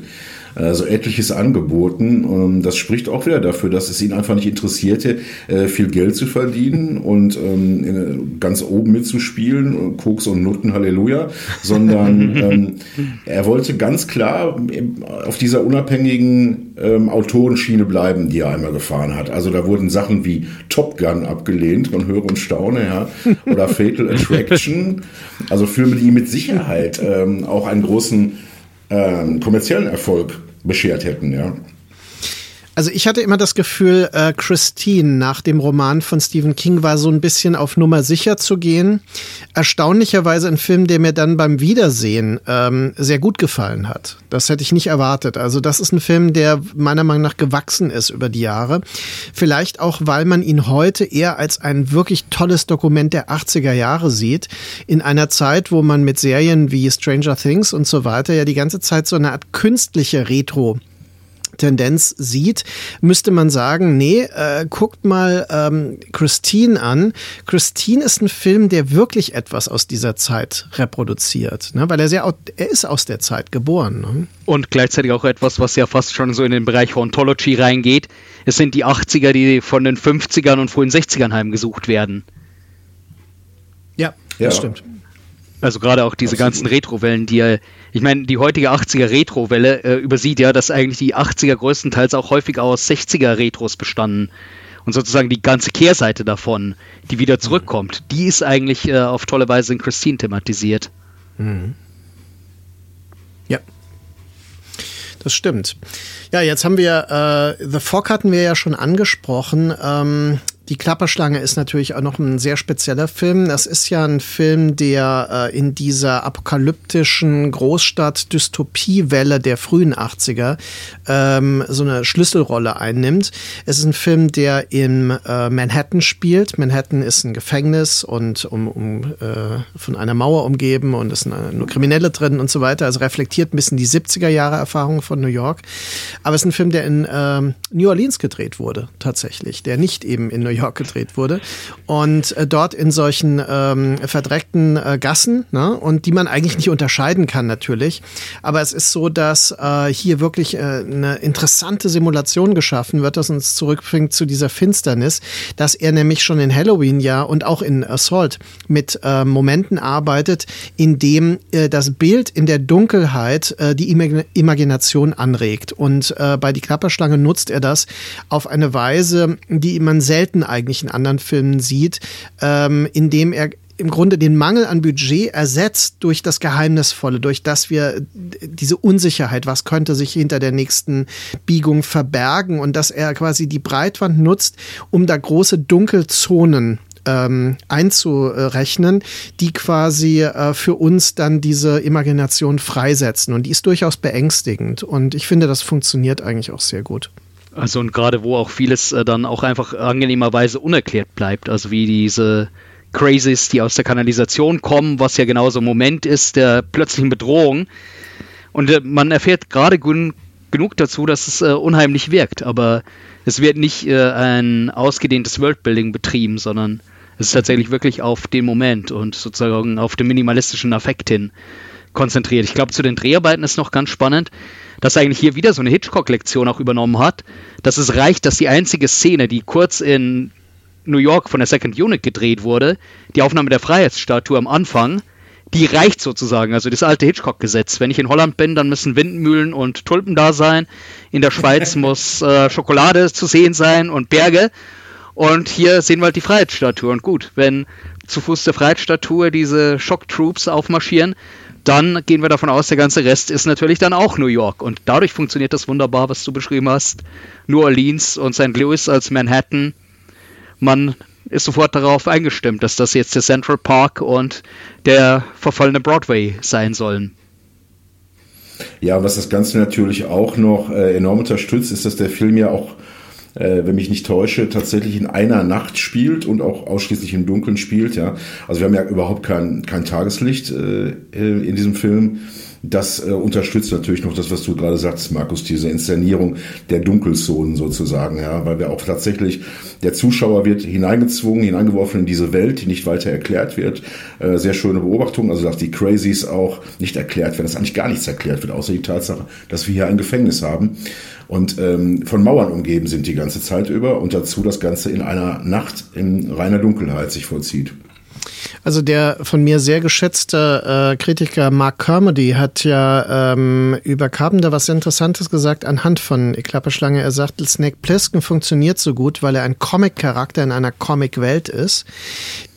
also etliches angeboten. Ähm, das spricht auch wieder dafür, dass es ihn einfach nicht interessierte, äh, viel Geld zu verdienen und ähm, ganz oben mitzuspielen, Koks und Nutten, Halleluja, sondern ähm, er wollte ganz klar auf dieser unabhängigen Autorenschiene bleiben, die er einmal gefahren hat. Also da wurden Sachen wie Top Gun abgelehnt, man höre und staune, ja, oder Fatal Attraction, also Filme, die mit Sicherheit auch einen großen ähm, kommerziellen Erfolg beschert hätten, ja. Also ich hatte immer das Gefühl, äh, Christine nach dem Roman von Stephen King war so ein bisschen auf Nummer sicher zu gehen. Erstaunlicherweise ein Film, der mir dann beim Wiedersehen ähm, sehr gut gefallen hat. Das hätte ich nicht erwartet. Also das ist ein Film, der meiner Meinung nach gewachsen ist über die Jahre. Vielleicht auch, weil man ihn heute eher als ein wirklich tolles Dokument der 80er Jahre sieht. In einer Zeit, wo man mit Serien wie Stranger Things und so weiter ja die ganze Zeit so eine Art künstliche Retro Tendenz sieht, müsste man sagen, nee, äh, guckt mal ähm, Christine an. Christine ist ein Film, der wirklich etwas aus dieser Zeit reproduziert, ne? weil er sehr, er ist aus der Zeit geboren. Ne? Und gleichzeitig auch etwas, was ja fast schon so in den Bereich Ontology reingeht. Es sind die 80er, die von den 50ern und frühen 60ern heimgesucht werden. Ja, ja. das stimmt. Also gerade auch diese Absolut. ganzen Retro-Wellen, die ja, ich meine, die heutige 80er Retro-Welle äh, übersieht ja, dass eigentlich die 80er größtenteils auch häufig aus 60er Retros bestanden. Und sozusagen die ganze Kehrseite davon, die wieder zurückkommt, die ist eigentlich äh, auf tolle Weise in Christine thematisiert. Mhm. Ja. Das stimmt. Ja, jetzt haben wir äh, The Fog hatten wir ja schon angesprochen. Ähm, die Klapperschlange ist natürlich auch noch ein sehr spezieller Film. Das ist ja ein Film, der äh, in dieser apokalyptischen Großstadt-Dystopie-Welle der frühen 80er ähm, so eine Schlüsselrolle einnimmt. Es ist ein Film, der in äh, Manhattan spielt. Manhattan ist ein Gefängnis und um, um äh, von einer Mauer umgeben und es sind nur Kriminelle drin und so weiter. Also reflektiert ein bisschen die 70er Jahre Erfahrung von New York. Aber es ist ein Film, der in ähm, New Orleans gedreht wurde, tatsächlich, der nicht eben in New York gedreht wurde. Und äh, dort in solchen ähm, verdreckten äh, Gassen, ne? und die man eigentlich nicht unterscheiden kann natürlich. Aber es ist so, dass äh, hier wirklich äh, eine interessante Simulation geschaffen wird, das uns zurückbringt zu dieser Finsternis, dass er nämlich schon in Halloween ja und auch in Assault mit äh, Momenten arbeitet, in dem äh, das Bild in der Dunkelheit äh, die Imag Imagination anregt. Und äh, bei die Klapperschlange nutzt er das auf eine Weise, die man selten eigentlich in anderen Filmen sieht, ähm, indem er im Grunde den Mangel an Budget ersetzt durch das Geheimnisvolle, durch das wir diese Unsicherheit, was könnte sich hinter der nächsten Biegung verbergen und dass er quasi die Breitwand nutzt, um da große Dunkelzonen ähm, einzurechnen, die quasi äh, für uns dann diese Imagination freisetzen. Und die ist durchaus beängstigend. Und ich finde, das funktioniert eigentlich auch sehr gut. Also und gerade wo auch vieles äh, dann auch einfach angenehmerweise unerklärt bleibt, also wie diese Crazies, die aus der Kanalisation kommen, was ja genauso ein Moment ist der plötzlichen Bedrohung. Und äh, man erfährt gerade genug dazu, dass es äh, unheimlich wirkt, aber es wird nicht äh, ein ausgedehntes Worldbuilding betrieben, sondern es ist tatsächlich wirklich auf den Moment und sozusagen auf den minimalistischen Affekt hin konzentriert. Ich glaube, zu den Dreharbeiten ist noch ganz spannend dass er eigentlich hier wieder so eine Hitchcock-Lektion auch übernommen hat, dass es reicht, dass die einzige Szene, die kurz in New York von der Second Unit gedreht wurde, die Aufnahme der Freiheitsstatue am Anfang, die reicht sozusagen. Also das alte Hitchcock-Gesetz. Wenn ich in Holland bin, dann müssen Windmühlen und Tulpen da sein. In der Schweiz muss äh, Schokolade zu sehen sein und Berge. Und hier sehen wir halt die Freiheitsstatue. Und gut, wenn zu Fuß der Freiheitsstatue diese Shock Troops aufmarschieren, dann gehen wir davon aus, der ganze Rest ist natürlich dann auch New York. Und dadurch funktioniert das wunderbar, was du beschrieben hast. New Orleans und St. Louis als Manhattan. Man ist sofort darauf eingestimmt, dass das jetzt der Central Park und der verfallene Broadway sein sollen. Ja, was das Ganze natürlich auch noch äh, enorm unterstützt, ist, dass der Film ja auch äh, wenn mich nicht täusche, tatsächlich in einer Nacht spielt und auch ausschließlich im Dunkeln spielt. Ja, also wir haben ja überhaupt kein, kein Tageslicht äh, äh in diesem Film. Das äh, unterstützt natürlich noch das, was du gerade sagst, Markus, diese Inszenierung der Dunkelzonen sozusagen, ja, weil wir auch tatsächlich, der Zuschauer wird hineingezwungen, hineingeworfen in diese Welt, die nicht weiter erklärt wird. Äh, sehr schöne Beobachtung, also dass die Crazies auch nicht erklärt werden, dass eigentlich gar nichts erklärt wird, außer die Tatsache, dass wir hier ein Gefängnis haben und ähm, von Mauern umgeben sind die ganze Zeit über und dazu das Ganze in einer Nacht in reiner Dunkelheit sich vollzieht. Also der von mir sehr geschätzte äh, Kritiker Mark Kermody hat ja ähm, über Carpenter was Interessantes gesagt anhand von Klapperschlange. Er sagt, Snake Plissken funktioniert so gut, weil er ein Comic-Charakter in einer Comic-Welt ist,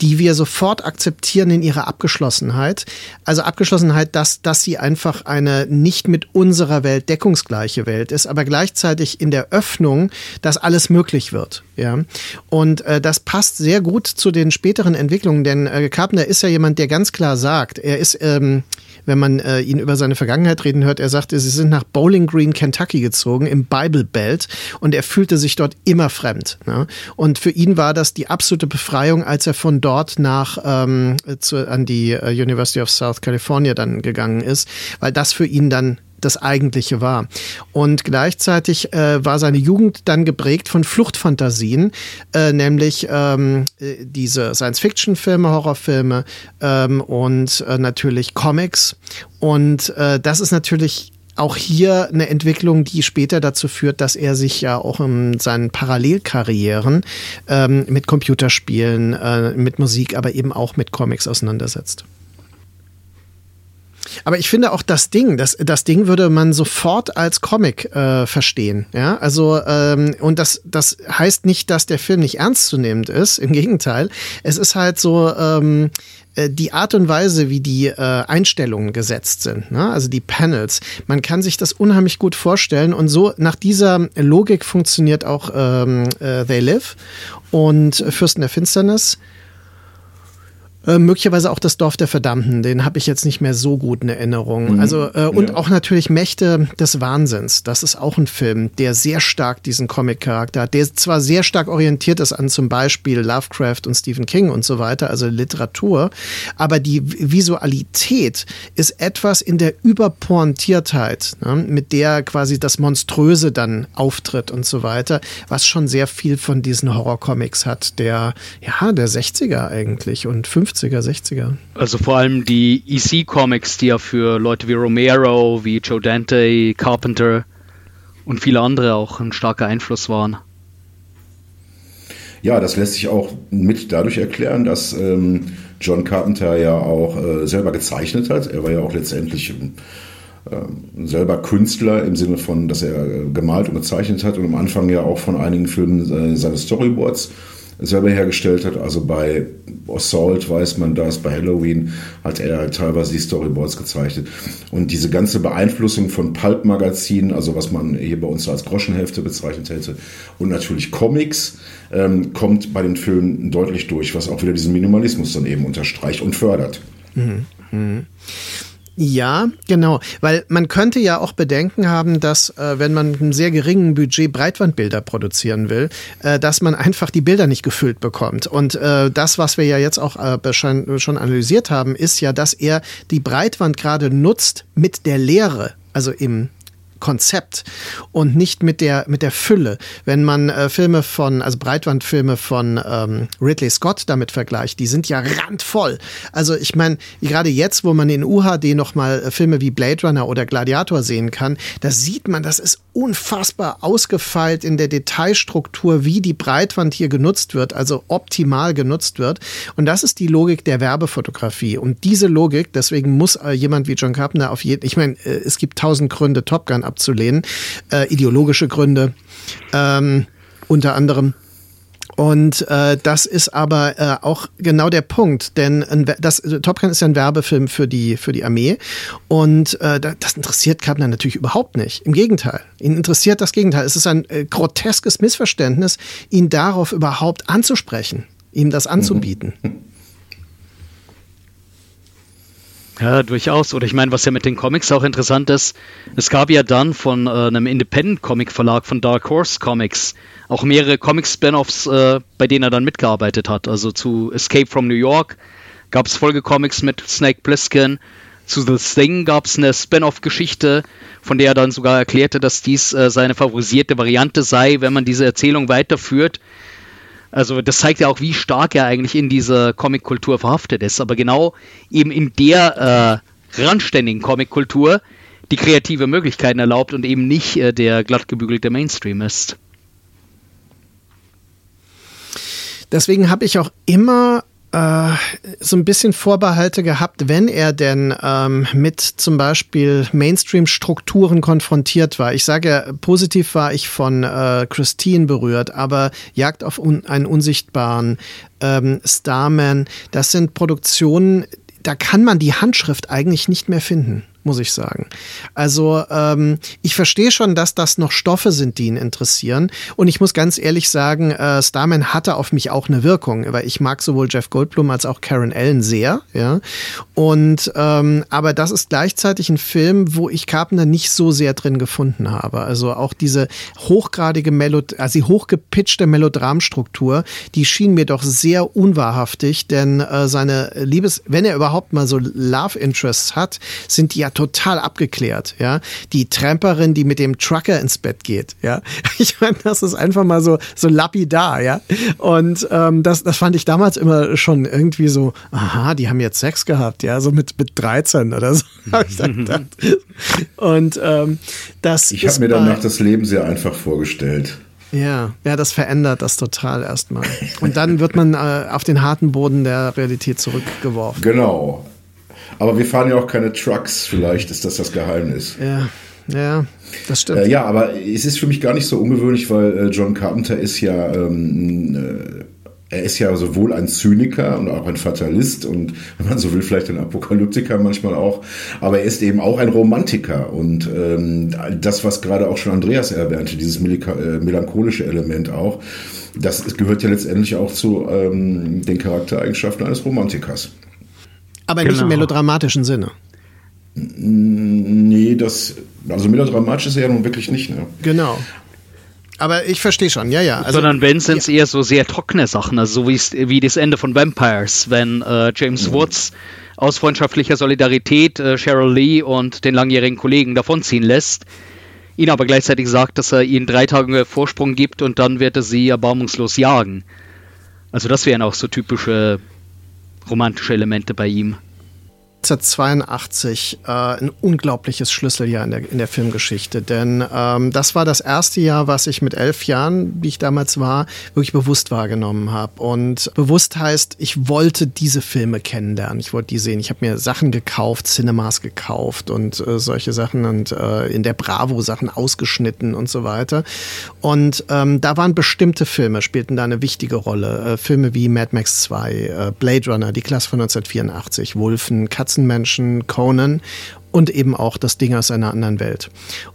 die wir sofort akzeptieren in ihrer Abgeschlossenheit. Also Abgeschlossenheit, dass, dass sie einfach eine nicht mit unserer Welt deckungsgleiche Welt ist, aber gleichzeitig in der Öffnung, dass alles möglich wird. Ja, und äh, das passt sehr gut zu den späteren Entwicklungen, denn äh, Carpenter ist ja jemand, der ganz klar sagt, er ist, ähm, wenn man äh, ihn über seine Vergangenheit reden hört, er sagte, sie sind nach Bowling Green, Kentucky gezogen, im Bible Belt, und er fühlte sich dort immer fremd. Ne? Und für ihn war das die absolute Befreiung, als er von dort nach ähm, zu, an die äh, University of South California dann gegangen ist, weil das für ihn dann das Eigentliche war. Und gleichzeitig äh, war seine Jugend dann geprägt von Fluchtfantasien, äh, nämlich ähm, äh, diese Science-Fiction-Filme, Horrorfilme ähm, und äh, natürlich Comics. Und äh, das ist natürlich auch hier eine Entwicklung, die später dazu führt, dass er sich ja auch in seinen Parallelkarrieren ähm, mit Computerspielen, äh, mit Musik, aber eben auch mit Comics auseinandersetzt. Aber ich finde auch das Ding, das, das Ding würde man sofort als Comic äh, verstehen. Ja, also ähm, und das, das heißt nicht, dass der Film nicht ernstzunehmend ist. Im Gegenteil, es ist halt so. Ähm, äh, die Art und Weise, wie die äh, Einstellungen gesetzt sind, ne? also die Panels, man kann sich das unheimlich gut vorstellen und so nach dieser Logik funktioniert auch ähm, äh, They Live und Fürsten der Finsternis äh, möglicherweise auch das Dorf der Verdammten, den habe ich jetzt nicht mehr so gut in Erinnerung. Mhm. Also äh, und ja. auch natürlich Mächte des Wahnsinns. Das ist auch ein Film, der sehr stark diesen Comic-Charakter hat, der zwar sehr stark orientiert ist an zum Beispiel Lovecraft und Stephen King und so weiter, also Literatur, aber die Visualität ist etwas in der Überpointiertheit, ne, mit der quasi das Monströse dann auftritt und so weiter, was schon sehr viel von diesen Horror-Comics hat, der ja der 60er eigentlich und 50 50er, 60er. Also vor allem die EC-Comics, die ja für Leute wie Romero, wie Joe Dante, Carpenter und viele andere auch ein starker Einfluss waren. Ja, das lässt sich auch mit dadurch erklären, dass ähm, John Carpenter ja auch äh, selber gezeichnet hat. Er war ja auch letztendlich äh, selber Künstler im Sinne von, dass er äh, gemalt und gezeichnet hat und am Anfang ja auch von einigen Filmen äh, seine Storyboards selber hergestellt hat. Also bei Assault weiß man das, bei Halloween hat er teilweise die Storyboards gezeichnet. Und diese ganze Beeinflussung von Pulp-Magazinen, also was man hier bei uns als Groschenhälfte bezeichnet hätte, und natürlich Comics, ähm, kommt bei den Filmen deutlich durch, was auch wieder diesen Minimalismus dann eben unterstreicht und fördert. Mhm. Mhm. Ja, genau, weil man könnte ja auch Bedenken haben, dass äh, wenn man mit einem sehr geringen Budget Breitwandbilder produzieren will, äh, dass man einfach die Bilder nicht gefüllt bekommt. Und äh, das, was wir ja jetzt auch äh, schon analysiert haben, ist ja, dass er die Breitwand gerade nutzt mit der Leere, also im Konzept und nicht mit der mit der Fülle. Wenn man äh, Filme von also Breitbandfilme von ähm, Ridley Scott damit vergleicht, die sind ja randvoll. Also ich meine gerade jetzt, wo man in UHD noch mal äh, Filme wie Blade Runner oder Gladiator sehen kann, da sieht man, das ist unfassbar ausgefeilt in der Detailstruktur, wie die Breitwand hier genutzt wird, also optimal genutzt wird. Und das ist die Logik der Werbefotografie. Und diese Logik, deswegen muss äh, jemand wie John Carpenter auf jeden, ich meine, äh, es gibt tausend Gründe, Top Gun abzulehnen, äh, ideologische Gründe, ähm, unter anderem. Und äh, das ist aber äh, auch genau der Punkt, denn ein, das Top Gun ist ja ein Werbefilm für die für die Armee und äh, das interessiert Kaplan natürlich überhaupt nicht. Im Gegenteil, ihn interessiert das Gegenteil. Es ist ein äh, groteskes Missverständnis, ihn darauf überhaupt anzusprechen, ihm das anzubieten. Ja, durchaus. Oder ich meine, was ja mit den Comics auch interessant ist, es gab ja dann von äh, einem Independent-Comic-Verlag von Dark Horse Comics auch mehrere Comic-Spin-Offs, äh, bei denen er dann mitgearbeitet hat. Also zu Escape from New York gab es Folgecomics mit Snake Plissken. Zu The Thing gab es eine Spin-Off-Geschichte, von der er dann sogar erklärte, dass dies äh, seine favorisierte Variante sei, wenn man diese Erzählung weiterführt. Also das zeigt ja auch, wie stark er eigentlich in dieser Comic-Kultur verhaftet ist. Aber genau eben in der äh, randständigen Comic-Kultur die kreative Möglichkeiten erlaubt und eben nicht äh, der glattgebügelte Mainstream ist. Deswegen habe ich auch immer äh, so ein bisschen Vorbehalte gehabt, wenn er denn ähm, mit zum Beispiel Mainstream-Strukturen konfrontiert war. Ich sage, positiv war ich von äh, Christine berührt, aber Jagd auf un einen unsichtbaren ähm, Starman, das sind Produktionen, da kann man die Handschrift eigentlich nicht mehr finden muss ich sagen. Also ähm, ich verstehe schon, dass das noch Stoffe sind, die ihn interessieren. Und ich muss ganz ehrlich sagen, äh, Starman hatte auf mich auch eine Wirkung, weil ich mag sowohl Jeff Goldblum als auch Karen Allen sehr. Ja. Und ähm, aber das ist gleichzeitig ein Film, wo ich Carpenter nicht so sehr drin gefunden habe. Also auch diese hochgradige Melod also die hochgepitchte Melodramstruktur, die schien mir doch sehr unwahrhaftig, denn äh, seine Liebes, wenn er überhaupt mal so Love Interests hat, sind die ja total abgeklärt, ja. Die Tramperin, die mit dem Trucker ins Bett geht, ja. Ich meine, das ist einfach mal so, so lapidar, ja. Und ähm, das, das fand ich damals immer schon irgendwie so, aha, die haben jetzt Sex gehabt, ja, so mit, mit 13 oder so, habe ich dann gedacht. Und ähm, das Ich habe mir danach das Leben sehr einfach vorgestellt. Ja, ja, das verändert das total erstmal. Und dann wird man äh, auf den harten Boden der Realität zurückgeworfen. Genau. Aber wir fahren ja auch keine Trucks, vielleicht ist das das Geheimnis. Ja, ja, das stimmt. Äh, ja, aber es ist für mich gar nicht so ungewöhnlich, weil äh, John Carpenter ist ja, ähm, äh, er ist ja sowohl ein Zyniker und auch ein Fatalist und, wenn man so will, vielleicht ein Apokalyptiker manchmal auch, aber er ist eben auch ein Romantiker und ähm, das, was gerade auch schon Andreas erwähnte, dieses äh, melancholische Element auch, das gehört ja letztendlich auch zu ähm, den Charaktereigenschaften eines Romantikers. Aber genau. nicht im genau. melodramatischen Sinne. Nee, das, also melodramatisch ist er ja nun wirklich nicht, ne? Genau. Aber ich verstehe schon, ja, ja. Also, Sondern wenn sind es ja. eher so sehr trockene Sachen, also so wie das Ende von Vampires, wenn äh, James mhm. Woods aus freundschaftlicher Solidarität äh, Cheryl Lee und den langjährigen Kollegen davonziehen lässt, ihn aber gleichzeitig sagt, dass er ihnen drei Tage Vorsprung gibt und dann wird er sie erbarmungslos jagen. Also das wären auch so typische romantische Elemente bei ihm. 1982 äh, ein unglaubliches Schlüsseljahr in der, in der Filmgeschichte. Denn ähm, das war das erste Jahr, was ich mit elf Jahren, wie ich damals war, wirklich bewusst wahrgenommen habe. Und bewusst heißt, ich wollte diese Filme kennenlernen. Ich wollte die sehen. Ich habe mir Sachen gekauft, Cinemas gekauft und äh, solche Sachen und äh, in der Bravo Sachen ausgeschnitten und so weiter. Und ähm, da waren bestimmte Filme, spielten da eine wichtige Rolle. Äh, Filme wie Mad Max 2, äh, Blade Runner, die Klasse von 1984, Wolfen, Katzen Menschen, Conan und eben auch das Ding aus einer anderen Welt.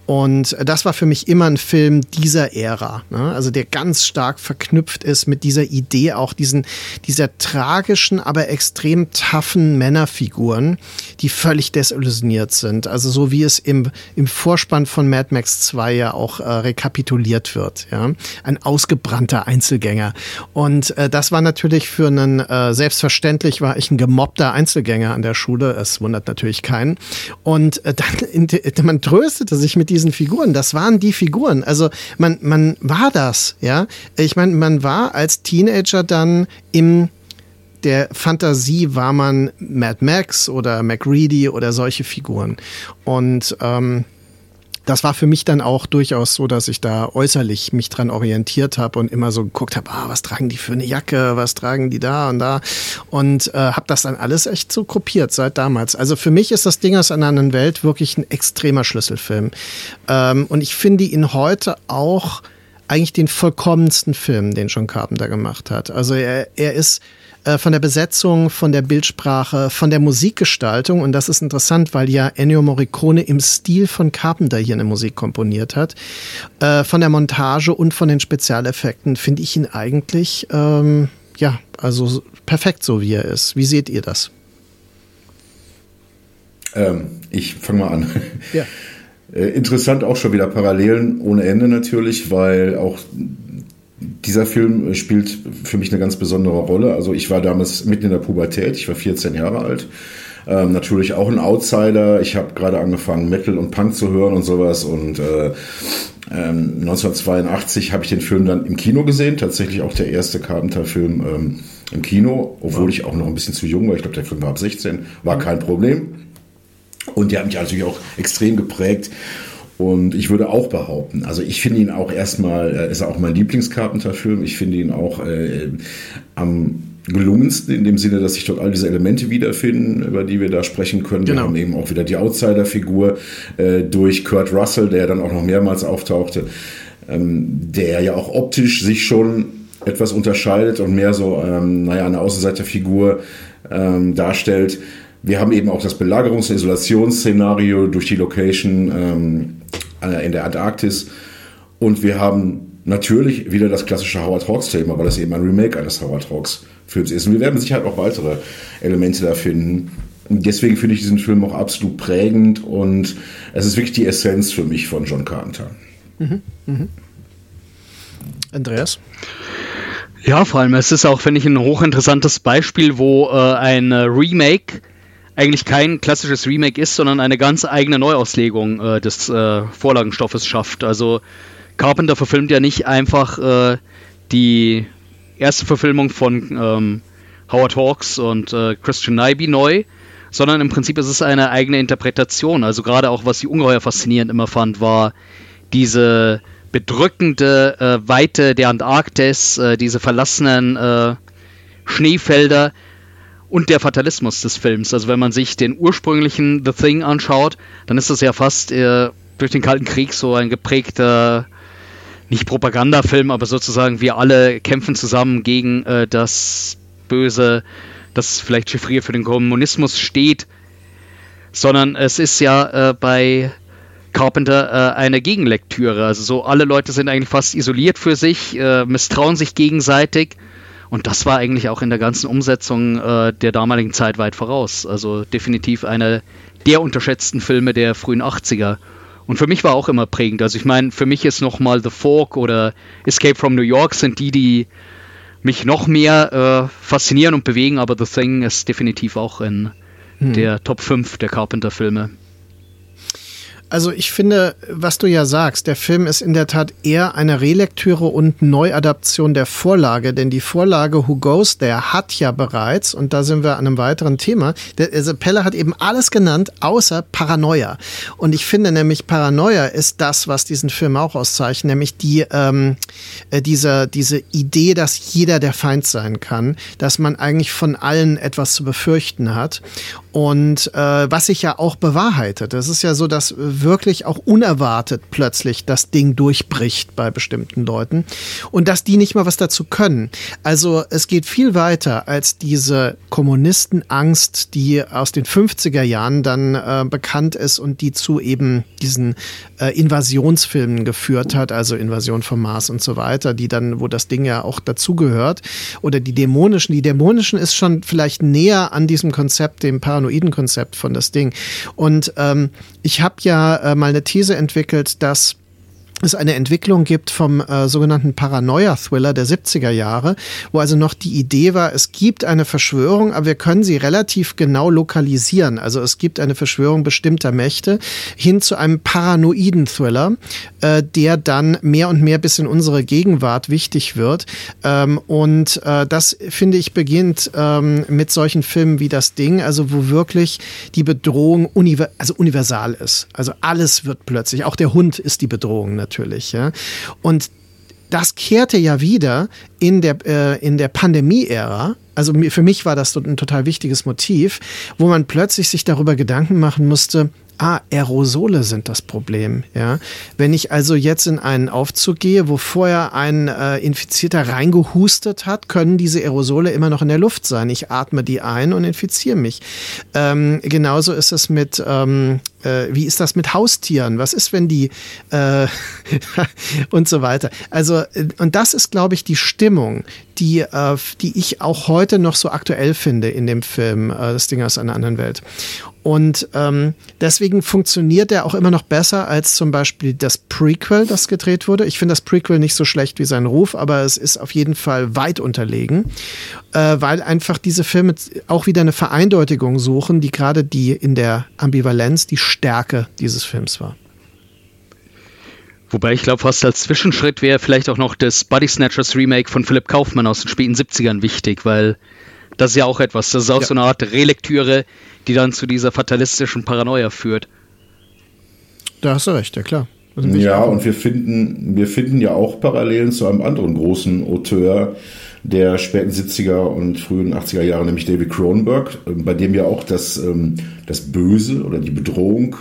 Und das war für mich immer ein Film dieser Ära, ne? also der ganz stark verknüpft ist mit dieser Idee auch diesen, dieser tragischen, aber extrem toughen Männerfiguren, die völlig desillusioniert sind. Also so wie es im, im Vorspann von Mad Max 2 ja auch äh, rekapituliert wird. Ja? Ein ausgebrannter Einzelgänger. Und äh, das war natürlich für einen, äh, selbstverständlich war ich ein gemobbter Einzelgänger an der Schule. Es wundert natürlich keinen. Äh, dann, man tröstete sich mit diesen Figuren. Das waren die Figuren. Also man, man war das, ja. Ich meine, man war als Teenager dann im der Fantasie war man Mad Max oder MacReady oder solche Figuren. Und ähm, das war für mich dann auch durchaus so, dass ich da äußerlich mich dran orientiert habe und immer so geguckt habe, ah, was tragen die für eine Jacke, was tragen die da und da und äh, habe das dann alles echt so kopiert seit damals. Also für mich ist das Ding aus einer anderen Welt wirklich ein extremer Schlüsselfilm ähm, und ich finde ihn heute auch eigentlich den vollkommensten Film, den John Carpenter gemacht hat. Also er, er ist äh, von der Besetzung, von der Bildsprache, von der Musikgestaltung. Und das ist interessant, weil ja Ennio Morricone im Stil von Carpenter hier eine Musik komponiert hat. Äh, von der Montage und von den Spezialeffekten finde ich ihn eigentlich, ähm, ja, also perfekt so wie er ist. Wie seht ihr das? Ähm, ich fange mal an. Ja. Äh, interessant auch schon wieder Parallelen ohne Ende natürlich, weil auch dieser Film spielt für mich eine ganz besondere Rolle. Also ich war damals mitten in der Pubertät, ich war 14 Jahre alt. Ähm, natürlich auch ein Outsider. Ich habe gerade angefangen, Metal und Punk zu hören und sowas. Und äh, ähm, 1982 habe ich den Film dann im Kino gesehen. Tatsächlich auch der erste Carpenter-Film ähm, im Kino, obwohl ich auch noch ein bisschen zu jung war. Ich glaube, der Film war ab 16. War kein Problem. Und der hat mich natürlich auch extrem geprägt. Und ich würde auch behaupten, also ich finde ihn auch erstmal, äh, ist auch mein Lieblings-Carpenter-Film. Ich finde ihn auch äh, am gelungensten in dem Sinne, dass sich dort all diese Elemente wiederfinden, über die wir da sprechen können. Genau. Wir haben eben auch wieder die Outsider-Figur äh, durch Kurt Russell, der dann auch noch mehrmals auftauchte, ähm, der ja auch optisch sich schon etwas unterscheidet und mehr so, ähm, naja, eine Außenseiterfigur ähm, darstellt. Wir haben eben auch das Belagerungs- und Isolationsszenario durch die Location ähm, äh, in der Antarktis. Und wir haben natürlich wieder das klassische Howard Hawks-Thema, weil es eben ein Remake eines Howard Hawks-Films ist. Und wir werden sicher auch weitere Elemente da finden. Deswegen finde ich diesen Film auch absolut prägend und es ist wirklich die Essenz für mich von John Carpenter. Mhm, mh. Andreas? Ja, vor allem, es ist auch, finde ich, ein hochinteressantes Beispiel, wo äh, ein Remake eigentlich kein klassisches Remake ist, sondern eine ganz eigene Neuauslegung äh, des äh, Vorlagenstoffes schafft. Also Carpenter verfilmt ja nicht einfach äh, die erste Verfilmung von ähm, Howard Hawks und äh, Christian Nyby neu, sondern im Prinzip ist es eine eigene Interpretation. Also gerade auch, was ich ungeheuer faszinierend immer fand, war diese bedrückende äh, Weite der Antarktis, äh, diese verlassenen Schneefelder, und der Fatalismus des Films. Also wenn man sich den ursprünglichen The Thing anschaut, dann ist das ja fast äh, durch den Kalten Krieg so ein geprägter, nicht Propagandafilm, aber sozusagen wir alle kämpfen zusammen gegen äh, das Böse, das vielleicht chiffriert für den Kommunismus steht, sondern es ist ja äh, bei Carpenter äh, eine Gegenlektüre. Also so alle Leute sind eigentlich fast isoliert für sich, äh, misstrauen sich gegenseitig und das war eigentlich auch in der ganzen Umsetzung äh, der damaligen Zeit weit voraus. Also definitiv einer der unterschätzten Filme der frühen 80er. Und für mich war auch immer prägend. Also ich meine, für mich ist nochmal The Fork oder Escape from New York sind die, die mich noch mehr äh, faszinieren und bewegen, aber The Thing ist definitiv auch in hm. der Top 5 der Carpenter-Filme. Also ich finde, was du ja sagst, der Film ist in der Tat eher eine Relektüre und Neuadaption der Vorlage, denn die Vorlage Who Goes There hat ja bereits, und da sind wir an einem weiteren Thema, der, also Pelle hat eben alles genannt, außer Paranoia. Und ich finde nämlich, Paranoia ist das, was diesen Film auch auszeichnet, nämlich die, ähm, äh, diese, diese Idee, dass jeder der Feind sein kann, dass man eigentlich von allen etwas zu befürchten hat. Und äh, was sich ja auch bewahrheitet. Es ist ja so, dass wirklich auch unerwartet plötzlich das Ding durchbricht bei bestimmten Leuten und dass die nicht mal was dazu können. Also es geht viel weiter als diese Kommunistenangst, die aus den 50er Jahren dann äh, bekannt ist und die zu eben diesen äh, Invasionsfilmen geführt hat, also Invasion vom Mars und so weiter, die dann, wo das Ding ja auch dazugehört. Oder die dämonischen. Die dämonischen ist schon vielleicht näher an diesem Konzept, dem paranoiden Konzept von das Ding. Und ähm, ich habe ja äh, mal eine These entwickelt, dass es eine Entwicklung gibt vom äh, sogenannten Paranoia-Thriller der 70er Jahre, wo also noch die Idee war, es gibt eine Verschwörung, aber wir können sie relativ genau lokalisieren. Also es gibt eine Verschwörung bestimmter Mächte hin zu einem paranoiden Thriller, äh, der dann mehr und mehr bis in unsere Gegenwart wichtig wird. Ähm, und äh, das, finde ich, beginnt ähm, mit solchen Filmen wie Das Ding, also wo wirklich die Bedrohung univer also universal ist. Also alles wird plötzlich, auch der Hund ist die Bedrohung natürlich. Ja? Und das kehrte ja wieder in der, äh, in der Pandemie-Ära. Also für mich war das ein total wichtiges Motiv, wo man plötzlich sich darüber Gedanken machen musste, ah, Aerosole sind das Problem. Ja? Wenn ich also jetzt in einen Aufzug gehe, wo vorher ein äh, Infizierter reingehustet hat, können diese Aerosole immer noch in der Luft sein. Ich atme die ein und infiziere mich. Ähm, genauso ist es mit, ähm, äh, wie ist das mit Haustieren? Was ist, wenn die äh, und so weiter. Also, äh, und das ist, glaube ich, die Stimmung, die, äh, die ich auch heute noch so aktuell finde in dem Film äh, Das Ding aus einer anderen Welt. Und ähm, deswegen funktioniert er auch immer noch besser als zum Beispiel das Prequel, das gedreht wurde. Ich finde das Prequel nicht so schlecht wie sein Ruf, aber es ist auf jeden Fall weit unterlegen, äh, weil einfach diese Filme auch wieder eine Vereindeutigung suchen, die gerade die in der Ambivalenz die Stärke dieses Films war. Wobei ich glaube, fast als Zwischenschritt wäre vielleicht auch noch das Body Snatchers Remake von Philipp Kaufmann aus den späten 70ern wichtig, weil das ist ja auch etwas. Das ist auch ja. so eine Art Relektüre, die dann zu dieser fatalistischen Paranoia führt. Da hast du recht, ja klar. Ja, und wir finden, wir finden ja auch Parallelen zu einem anderen großen Auteur der späten 70er und frühen 80er Jahre, nämlich David Cronenberg, bei dem ja auch das, ähm, das Böse oder die Bedrohung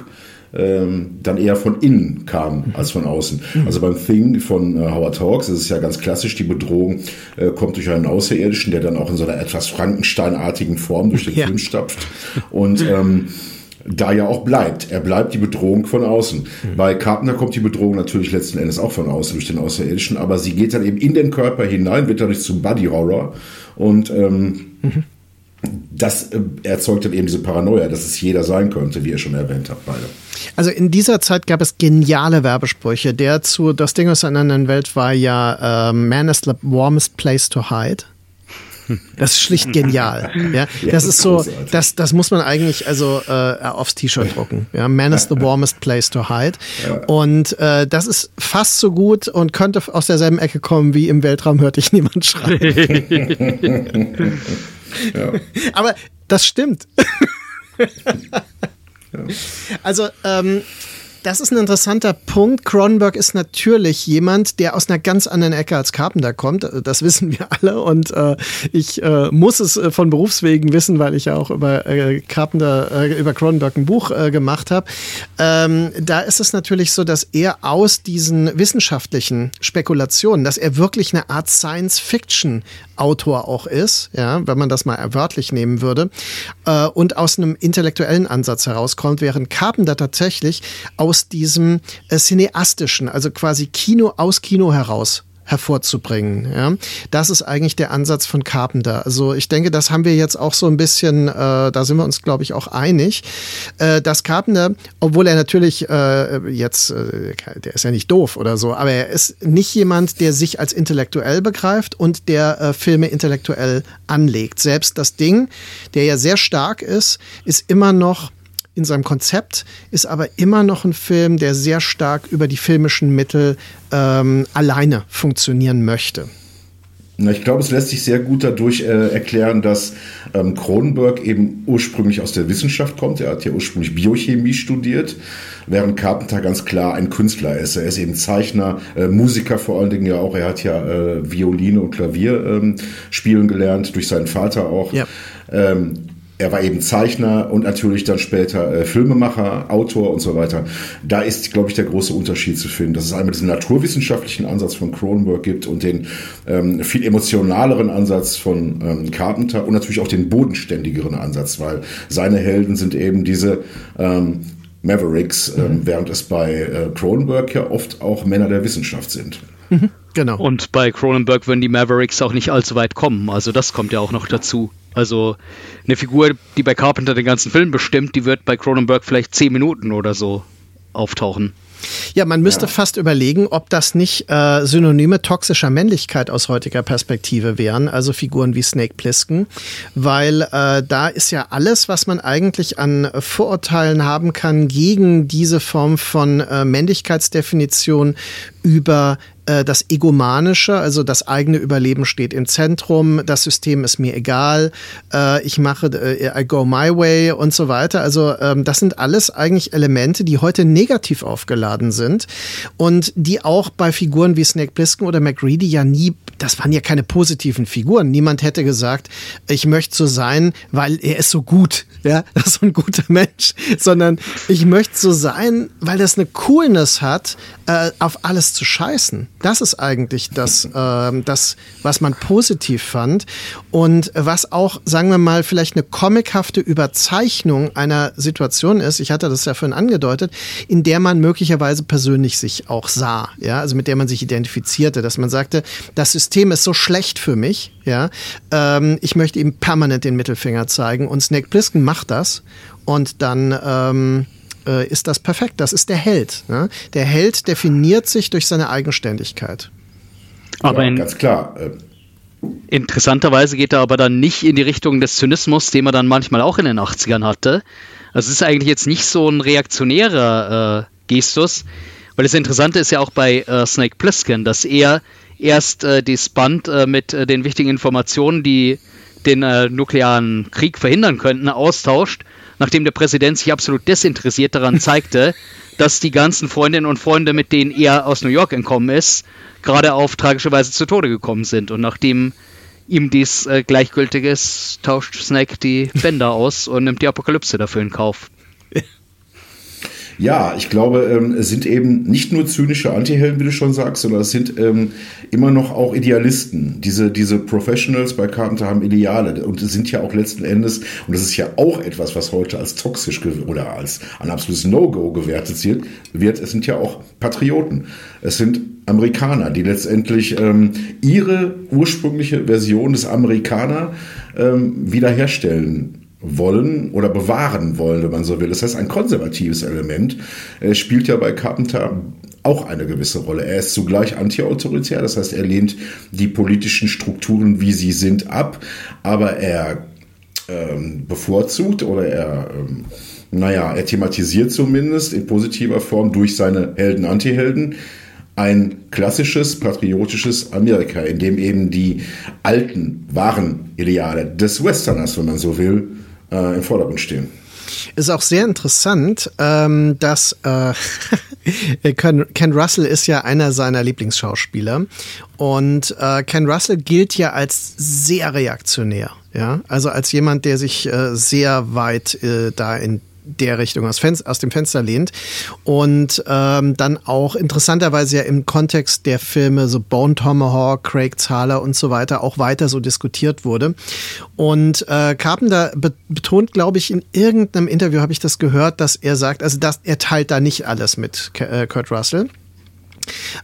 ähm, dann eher von innen kam als von außen. Mhm. Also beim Thing von äh, Howard Hawks ist es ja ganz klassisch, die Bedrohung äh, kommt durch einen Außerirdischen, der dann auch in so einer etwas Frankensteinartigen Form durch den ja. Film stapft. Und ähm, da ja auch bleibt. Er bleibt die Bedrohung von außen. Mhm. Bei Carpenter kommt die Bedrohung natürlich letzten Endes auch von außen durch den Außerirdischen, aber sie geht dann eben in den Körper hinein, wird dadurch zum Body Horror und ähm, mhm das äh, erzeugt dann eben diese Paranoia, dass es jeder sein könnte, wie ihr schon erwähnt habt, beide. Also in dieser Zeit gab es geniale Werbesprüche. Der zu Das Ding aus einer anderen Welt war ja uh, Man is the warmest place to hide. Das ist schlicht genial. Ja, das ist so, das, das muss man eigentlich also äh, aufs T-Shirt drucken. Ja, Man is the warmest place to hide. Und äh, das ist fast so gut und könnte aus derselben Ecke kommen wie im Weltraum hört dich niemand schreien. Ja. Aber das stimmt. ja. Also, ähm, das ist ein interessanter Punkt. Cronenberg ist natürlich jemand, der aus einer ganz anderen Ecke als Carpenter kommt. Das wissen wir alle. Und äh, ich äh, muss es äh, von Berufswegen wissen, weil ich ja auch über äh, Carpenter, äh, über Cronenberg ein Buch äh, gemacht habe. Ähm, da ist es natürlich so, dass er aus diesen wissenschaftlichen Spekulationen, dass er wirklich eine Art Science-Fiction Autor auch ist, ja, wenn man das mal wörtlich nehmen würde, äh, und aus einem intellektuellen Ansatz herauskommt, während Carpenter tatsächlich aus diesem äh, cineastischen, also quasi Kino aus Kino heraus hervorzubringen. Ja? Das ist eigentlich der Ansatz von Carpenter. Also ich denke, das haben wir jetzt auch so ein bisschen, äh, da sind wir uns, glaube ich, auch einig, äh, dass Carpenter, obwohl er natürlich äh, jetzt, äh, der ist ja nicht doof oder so, aber er ist nicht jemand, der sich als intellektuell begreift und der äh, Filme intellektuell anlegt. Selbst das Ding, der ja sehr stark ist, ist immer noch in seinem Konzept, ist aber immer noch ein Film, der sehr stark über die filmischen Mittel ähm, alleine funktionieren möchte. Ich glaube, es lässt sich sehr gut dadurch äh, erklären, dass ähm, Cronenberg eben ursprünglich aus der Wissenschaft kommt. Er hat ja ursprünglich Biochemie studiert, während Carpenter ganz klar ein Künstler ist. Er ist eben Zeichner, äh, Musiker vor allen Dingen ja auch. Er hat ja äh, Violine und Klavier ähm, spielen gelernt, durch seinen Vater auch. Ja. Ähm, er war eben Zeichner und natürlich dann später äh, Filmemacher, Autor und so weiter. Da ist, glaube ich, der große Unterschied zu finden, dass es einmal diesen naturwissenschaftlichen Ansatz von Cronenberg gibt und den ähm, viel emotionaleren Ansatz von ähm, Carpenter und natürlich auch den bodenständigeren Ansatz, weil seine Helden sind eben diese ähm, Mavericks, ähm, mhm. während es bei äh, Cronenberg ja oft auch Männer der Wissenschaft sind. Mhm, genau. Und bei Cronenberg würden die Mavericks auch nicht allzu weit kommen. Also das kommt ja auch noch dazu. Also eine Figur, die bei Carpenter den ganzen Film bestimmt, die wird bei Cronenberg vielleicht zehn Minuten oder so auftauchen. Ja, man müsste ja. fast überlegen, ob das nicht äh, Synonyme toxischer Männlichkeit aus heutiger Perspektive wären, also Figuren wie Snake Plissken, weil äh, da ist ja alles, was man eigentlich an Vorurteilen haben kann gegen diese Form von äh, Männlichkeitsdefinition über äh, das Egomanische, also das eigene Überleben steht im Zentrum, das System ist mir egal, äh, ich mache, äh, I go my way und so weiter. Also ähm, das sind alles eigentlich Elemente, die heute negativ aufgeladen sind und die auch bei Figuren wie Snake Plissken oder McReady ja nie, das waren ja keine positiven Figuren. Niemand hätte gesagt, ich möchte so sein, weil er ist so gut, ja, das ist so ein guter Mensch, sondern ich möchte so sein, weil das eine Coolness hat, äh, auf alles zu scheißen. Das ist eigentlich das, äh, das, was man positiv fand und was auch, sagen wir mal, vielleicht eine comichafte Überzeichnung einer Situation ist. Ich hatte das ja vorhin angedeutet, in der man möglicherweise persönlich sich auch sah, ja, also mit der man sich identifizierte, dass man sagte, das System ist so schlecht für mich, ja, ähm, ich möchte ihm permanent den Mittelfinger zeigen und Snake Plissken macht das und dann ähm, äh, ist das perfekt. Das ist der Held. Ne? Der Held definiert sich durch seine Eigenständigkeit. Aber ja, ganz klar. Äh, interessanterweise geht er aber dann nicht in die Richtung des Zynismus, den man dann manchmal auch in den 80ern hatte. Also es ist eigentlich jetzt nicht so ein reaktionärer äh, Gestus, weil das Interessante ist ja auch bei äh, Snake Plissken, dass er erst äh, das Band äh, mit äh, den wichtigen Informationen, die den äh, nuklearen Krieg verhindern könnten, austauscht nachdem der Präsident sich absolut desinteressiert daran zeigte, dass die ganzen Freundinnen und Freunde, mit denen er aus New York entkommen ist, gerade auf tragische Weise zu Tode gekommen sind. Und nachdem ihm dies äh, gleichgültig ist, tauscht Snake die Bänder aus und nimmt die Apokalypse dafür in Kauf. Ja, ich glaube, ähm, es sind eben nicht nur zynische Antihelden, wie du schon sagst, sondern es sind ähm, immer noch auch Idealisten. Diese, diese Professionals bei Carpenter haben Ideale und sind ja auch letzten Endes, und das ist ja auch etwas, was heute als toxisch oder als ein absolutes No-Go gewertet wird, es sind ja auch Patrioten. Es sind Amerikaner, die letztendlich ähm, ihre ursprüngliche Version des Amerikaner ähm, wiederherstellen wollen oder bewahren wollen, wenn man so will. Das heißt, ein konservatives Element äh, spielt ja bei Carpenter auch eine gewisse Rolle. Er ist zugleich antiautoritär, das heißt, er lehnt die politischen Strukturen, wie sie sind, ab, aber er ähm, bevorzugt oder er, ähm, naja, er thematisiert zumindest in positiver Form durch seine Helden, Antihelden ein klassisches patriotisches Amerika, in dem eben die alten, wahren Ideale des Westerners, wenn man so will, äh, im Vordergrund stehen. Ist auch sehr interessant, ähm, dass äh, Ken, Ken, Russell ist ja einer seiner Lieblingsschauspieler und äh, Ken Russell gilt ja als sehr reaktionär, ja, also als jemand, der sich äh, sehr weit äh, da in der Richtung aus, Fenster, aus dem Fenster lehnt. Und ähm, dann auch interessanterweise ja im Kontext der Filme so Bone Tomahawk, Craig Zahler und so weiter auch weiter so diskutiert wurde. Und äh, Carpenter be betont, glaube ich, in irgendeinem Interview habe ich das gehört, dass er sagt, also dass er teilt da nicht alles mit äh, Kurt Russell.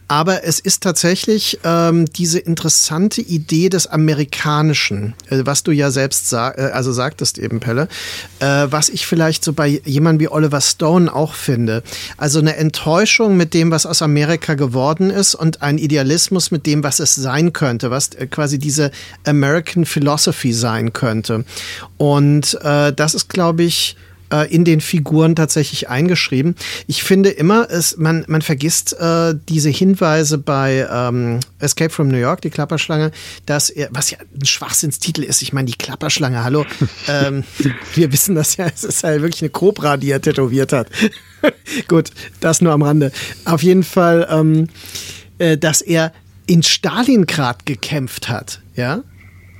Aber es ist tatsächlich ähm, diese interessante Idee des Amerikanischen, äh, was du ja selbst sag, äh, also sagtest eben, Pelle, äh, was ich vielleicht so bei jemandem wie Oliver Stone auch finde. Also eine Enttäuschung mit dem, was aus Amerika geworden ist und ein Idealismus mit dem, was es sein könnte, was äh, quasi diese American Philosophy sein könnte. Und äh, das ist, glaube ich, äh, in den Figuren tatsächlich eingeschrieben. Ich finde immer, es, man, man vergisst äh, diese Hinweise bei ähm, Escape from New York, die Klapperschlange, dass er, was ja ein Schwachsinnstitel ist, ich meine, die Klapperschlange, hallo, ähm, wir wissen das ja, es ist halt wirklich eine Cobra, die er tätowiert hat. Gut, das nur am Rande. Auf jeden Fall, ähm, äh, dass er in Stalingrad gekämpft hat, ja?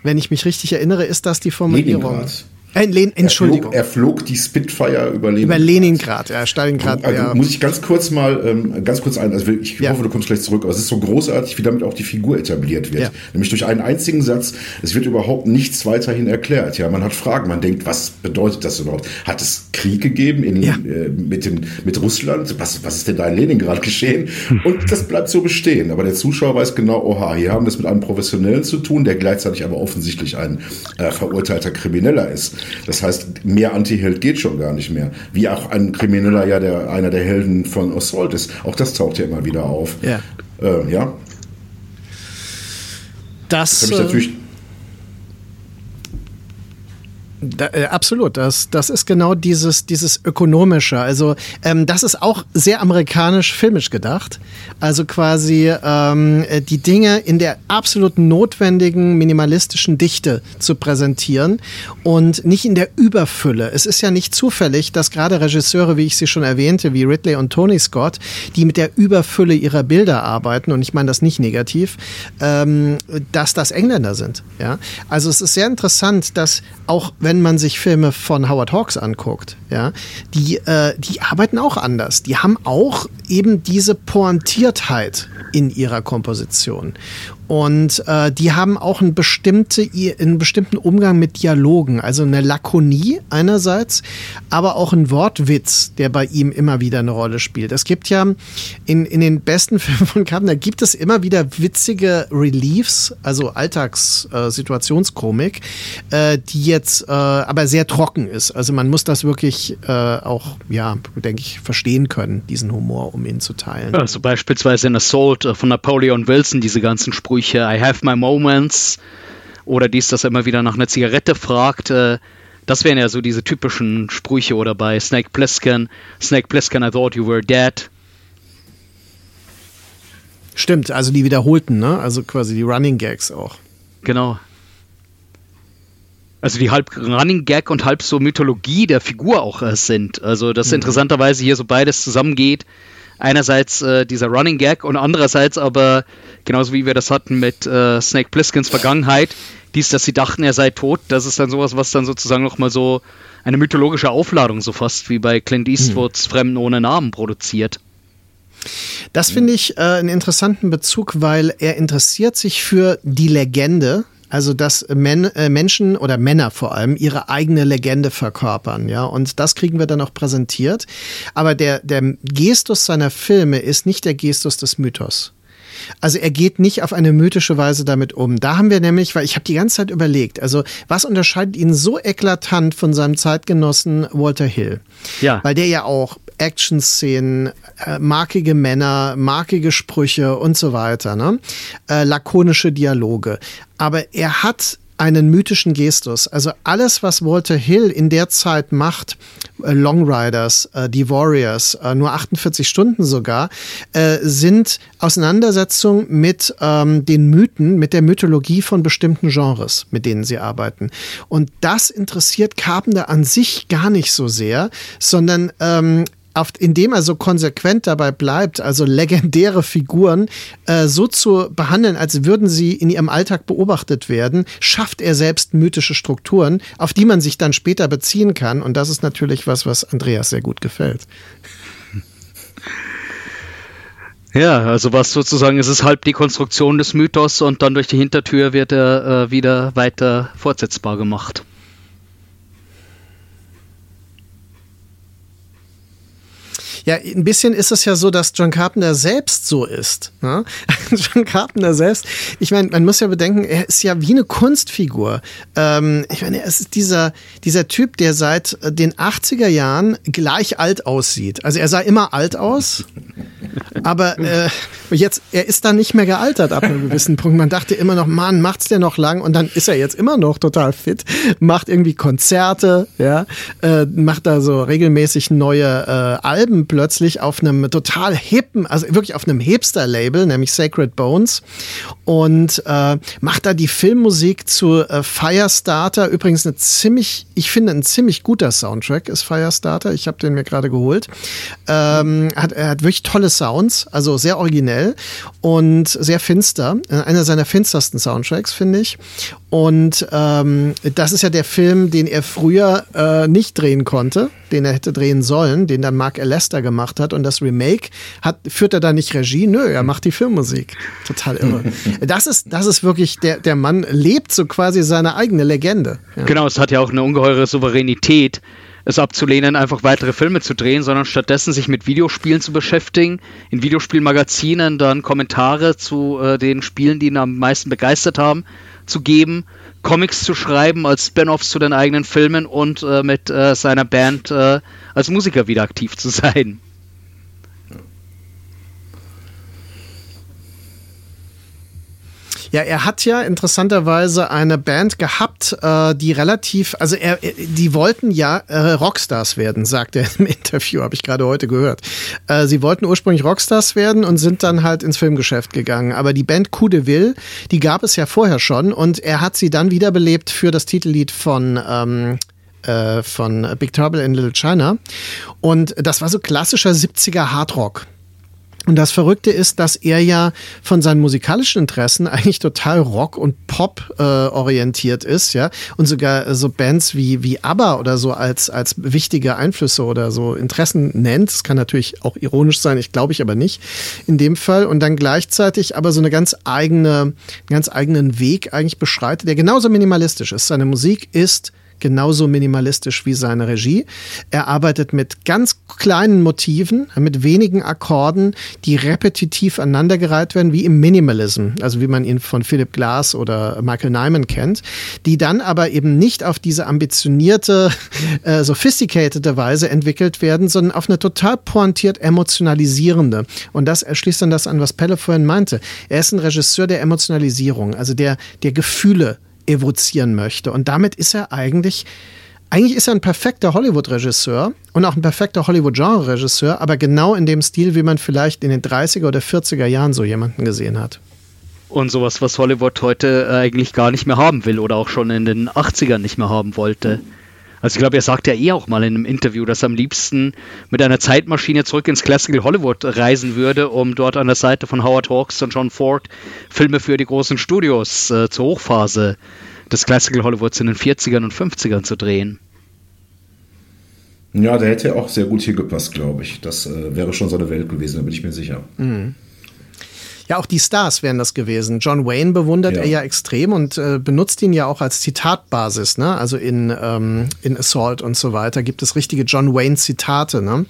Wenn ich mich richtig erinnere, ist das die Formulierung. Leningrad. Äh, Len Entschuldigung. Er flog, er flog, die Spitfire über Leningrad. Über Leningrad, ja, Stalingrad. Also, ja. Muss ich ganz kurz mal, ähm, ganz kurz ein, also ich ja. hoffe, du kommst gleich zurück, aber es ist so großartig, wie damit auch die Figur etabliert wird. Ja. Nämlich durch einen einzigen Satz, es wird überhaupt nichts weiterhin erklärt. Ja, man hat Fragen, man denkt, was bedeutet das überhaupt? Hat es Krieg gegeben in, äh, mit, dem, mit Russland? Was, was ist denn da in Leningrad geschehen? Und das bleibt so bestehen. Aber der Zuschauer weiß genau, oha, hier haben wir es mit einem Professionellen zu tun, der gleichzeitig aber offensichtlich ein äh, verurteilter Krimineller ist. Das heißt, mehr Anti-Held geht schon gar nicht mehr. Wie auch ein Krimineller ja der, einer der Helden von Assault ist. Auch das taucht ja immer wieder auf. Ja. Äh, ja. Das, das natürlich Da, äh, absolut, das, das ist genau dieses, dieses ökonomische. Also ähm, das ist auch sehr amerikanisch filmisch gedacht. Also quasi ähm, die Dinge in der absolut notwendigen minimalistischen Dichte zu präsentieren und nicht in der Überfülle. Es ist ja nicht zufällig, dass gerade Regisseure, wie ich sie schon erwähnte, wie Ridley und Tony Scott, die mit der Überfülle ihrer Bilder arbeiten, und ich meine das nicht negativ, ähm, dass das Engländer sind. Ja? Also es ist sehr interessant, dass auch wenn man sich Filme von Howard Hawks anguckt, ja, die, äh, die arbeiten auch anders. Die haben auch eben diese Pointiertheit in ihrer Komposition. Und äh, die haben auch einen, bestimmte, einen bestimmten Umgang mit Dialogen, also eine Lakonie einerseits, aber auch ein Wortwitz, der bei ihm immer wieder eine Rolle spielt. Es gibt ja in, in den besten Filmen von Carpenter gibt es immer wieder witzige Reliefs, also Alltagssituationskomik, äh, äh, die jetzt äh, aber sehr trocken ist. Also man muss das wirklich äh, auch, ja, denke ich, verstehen können, diesen Humor, um ihn zu teilen. Also beispielsweise in Assault äh, von Napoleon Wilson, diese ganzen Sprüche Sprüche, I have my moments oder dies, dass er immer wieder nach einer Zigarette fragt. Äh, das wären ja so diese typischen Sprüche oder bei Snake Plissken, Snake Plissken, I thought you were dead. Stimmt, also die wiederholten, ne? Also quasi die Running Gags auch. Genau. Also die halb Running Gag und halb so Mythologie der Figur auch äh, sind. Also dass mhm. interessanterweise hier so beides zusammengeht einerseits äh, dieser Running Gag und andererseits aber, genauso wie wir das hatten mit äh, Snake Plisskens Vergangenheit, dies, dass sie dachten, er sei tot, das ist dann sowas, was dann sozusagen nochmal so eine mythologische Aufladung, so fast wie bei Clint Eastwoods hm. Fremden ohne Namen produziert. Das finde ich äh, einen interessanten Bezug, weil er interessiert sich für die Legende also, dass Men äh, Menschen oder Männer vor allem ihre eigene Legende verkörpern, ja. Und das kriegen wir dann auch präsentiert. Aber der, der Gestus seiner Filme ist nicht der Gestus des Mythos. Also er geht nicht auf eine mythische Weise damit um. Da haben wir nämlich, weil ich habe die ganze Zeit überlegt, also was unterscheidet ihn so eklatant von seinem Zeitgenossen Walter Hill? Ja. Weil der ja auch Action-Szenen, äh, markige Männer, markige Sprüche und so weiter, ne? Äh, lakonische Dialoge. Aber er hat einen mythischen Gestus. Also alles, was Walter Hill in der Zeit macht, äh, Long Riders, äh, die Warriors, äh, nur 48 Stunden sogar, sind Auseinandersetzungen mit ähm, den Mythen, mit der Mythologie von bestimmten Genres, mit denen sie arbeiten. Und das interessiert Carpenter an sich gar nicht so sehr, sondern ähm, indem er so konsequent dabei bleibt, also legendäre Figuren äh, so zu behandeln, als würden sie in ihrem Alltag beobachtet werden, schafft er selbst mythische Strukturen, auf die man sich dann später beziehen kann. Und das ist natürlich was, was Andreas sehr gut gefällt. Ja, also was sozusagen, es ist halb die Konstruktion des Mythos und dann durch die Hintertür wird er äh, wieder weiter fortsetzbar gemacht. Ja, ein bisschen ist es ja so, dass John Carpenter selbst so ist. Ne? John Carpenter selbst, ich meine, man muss ja bedenken, er ist ja wie eine Kunstfigur. Ähm, ich meine, er ist dieser, dieser Typ, der seit den 80er Jahren gleich alt aussieht. Also er sah immer alt aus, aber äh, jetzt, er ist dann nicht mehr gealtert ab einem gewissen Punkt. Man dachte immer noch, Mann, macht's der noch lang? Und dann ist er jetzt immer noch total fit, macht irgendwie Konzerte, ja, äh, macht da so regelmäßig neue äh, Alben plötzlich auf einem total hippen, also wirklich auf einem Hipster-Label, nämlich Sacred Bones, und äh, macht da die Filmmusik zu äh, Firestarter. Übrigens eine ziemlich, ich finde, ein ziemlich guter Soundtrack ist Firestarter. Ich habe den mir gerade geholt. Ähm, hat, er hat wirklich tolle Sounds, also sehr originell und sehr finster. Einer seiner finstersten Soundtracks, finde ich. Und ähm, das ist ja der Film, den er früher äh, nicht drehen konnte, den er hätte drehen sollen, den dann Mark Alester gemacht hat. Und das Remake hat, führt er da nicht Regie? Nö, er macht die Filmmusik. Total irre. Das ist, das ist wirklich, der, der Mann lebt so quasi seine eigene Legende. Ja. Genau, es hat ja auch eine ungeheure Souveränität es abzulehnen, einfach weitere Filme zu drehen, sondern stattdessen sich mit Videospielen zu beschäftigen, in Videospielmagazinen dann Kommentare zu äh, den Spielen, die ihn am meisten begeistert haben, zu geben, Comics zu schreiben als Spin-offs zu den eigenen Filmen und äh, mit äh, seiner Band äh, als Musiker wieder aktiv zu sein. Ja, er hat ja interessanterweise eine Band gehabt, äh, die relativ, also er, die wollten ja äh, Rockstars werden, sagt er im Interview, habe ich gerade heute gehört. Äh, sie wollten ursprünglich Rockstars werden und sind dann halt ins Filmgeschäft gegangen. Aber die Band Coup de Ville, die gab es ja vorher schon und er hat sie dann wiederbelebt für das Titellied von ähm, äh, von Big Trouble in Little China. Und das war so klassischer 70er Hardrock. Und das Verrückte ist, dass er ja von seinen musikalischen Interessen eigentlich total Rock und Pop äh, orientiert ist, ja, und sogar so Bands wie wie ABBA oder so als als wichtige Einflüsse oder so Interessen nennt. Das kann natürlich auch ironisch sein, ich glaube ich aber nicht in dem Fall. Und dann gleichzeitig aber so eine ganz eigene, ganz eigenen Weg eigentlich beschreitet, der genauso minimalistisch ist. Seine Musik ist genauso minimalistisch wie seine Regie. Er arbeitet mit ganz kleinen Motiven, mit wenigen Akkorden, die repetitiv aneinandergereiht werden, wie im Minimalism, also wie man ihn von Philip Glass oder Michael Nyman kennt, die dann aber eben nicht auf diese ambitionierte, äh, sophisticated Weise entwickelt werden, sondern auf eine total pointiert emotionalisierende. Und das erschließt dann das an, was Pelle vorhin meinte. Er ist ein Regisseur der Emotionalisierung, also der, der Gefühle evozieren möchte. Und damit ist er eigentlich, eigentlich ist er ein perfekter Hollywood-Regisseur und auch ein perfekter Hollywood-Genre-Regisseur, aber genau in dem Stil, wie man vielleicht in den 30er oder 40er Jahren so jemanden gesehen hat. Und sowas, was Hollywood heute eigentlich gar nicht mehr haben will oder auch schon in den 80ern nicht mehr haben wollte. Also ich glaube, er sagt ja eh auch mal in einem Interview, dass er am liebsten mit einer Zeitmaschine zurück ins Classical Hollywood reisen würde, um dort an der Seite von Howard Hawks und John Ford Filme für die großen Studios äh, zur Hochphase des Classical Hollywoods in den 40ern und 50ern zu drehen. Ja, der hätte auch sehr gut hier gepasst, glaube ich. Das äh, wäre schon seine Welt gewesen, da bin ich mir sicher. Mhm. Ja, auch die Stars wären das gewesen. John Wayne bewundert ja. er ja extrem und äh, benutzt ihn ja auch als Zitatbasis. Ne? Also in, ähm, in Assault und so weiter gibt es richtige John Wayne-Zitate. Ne?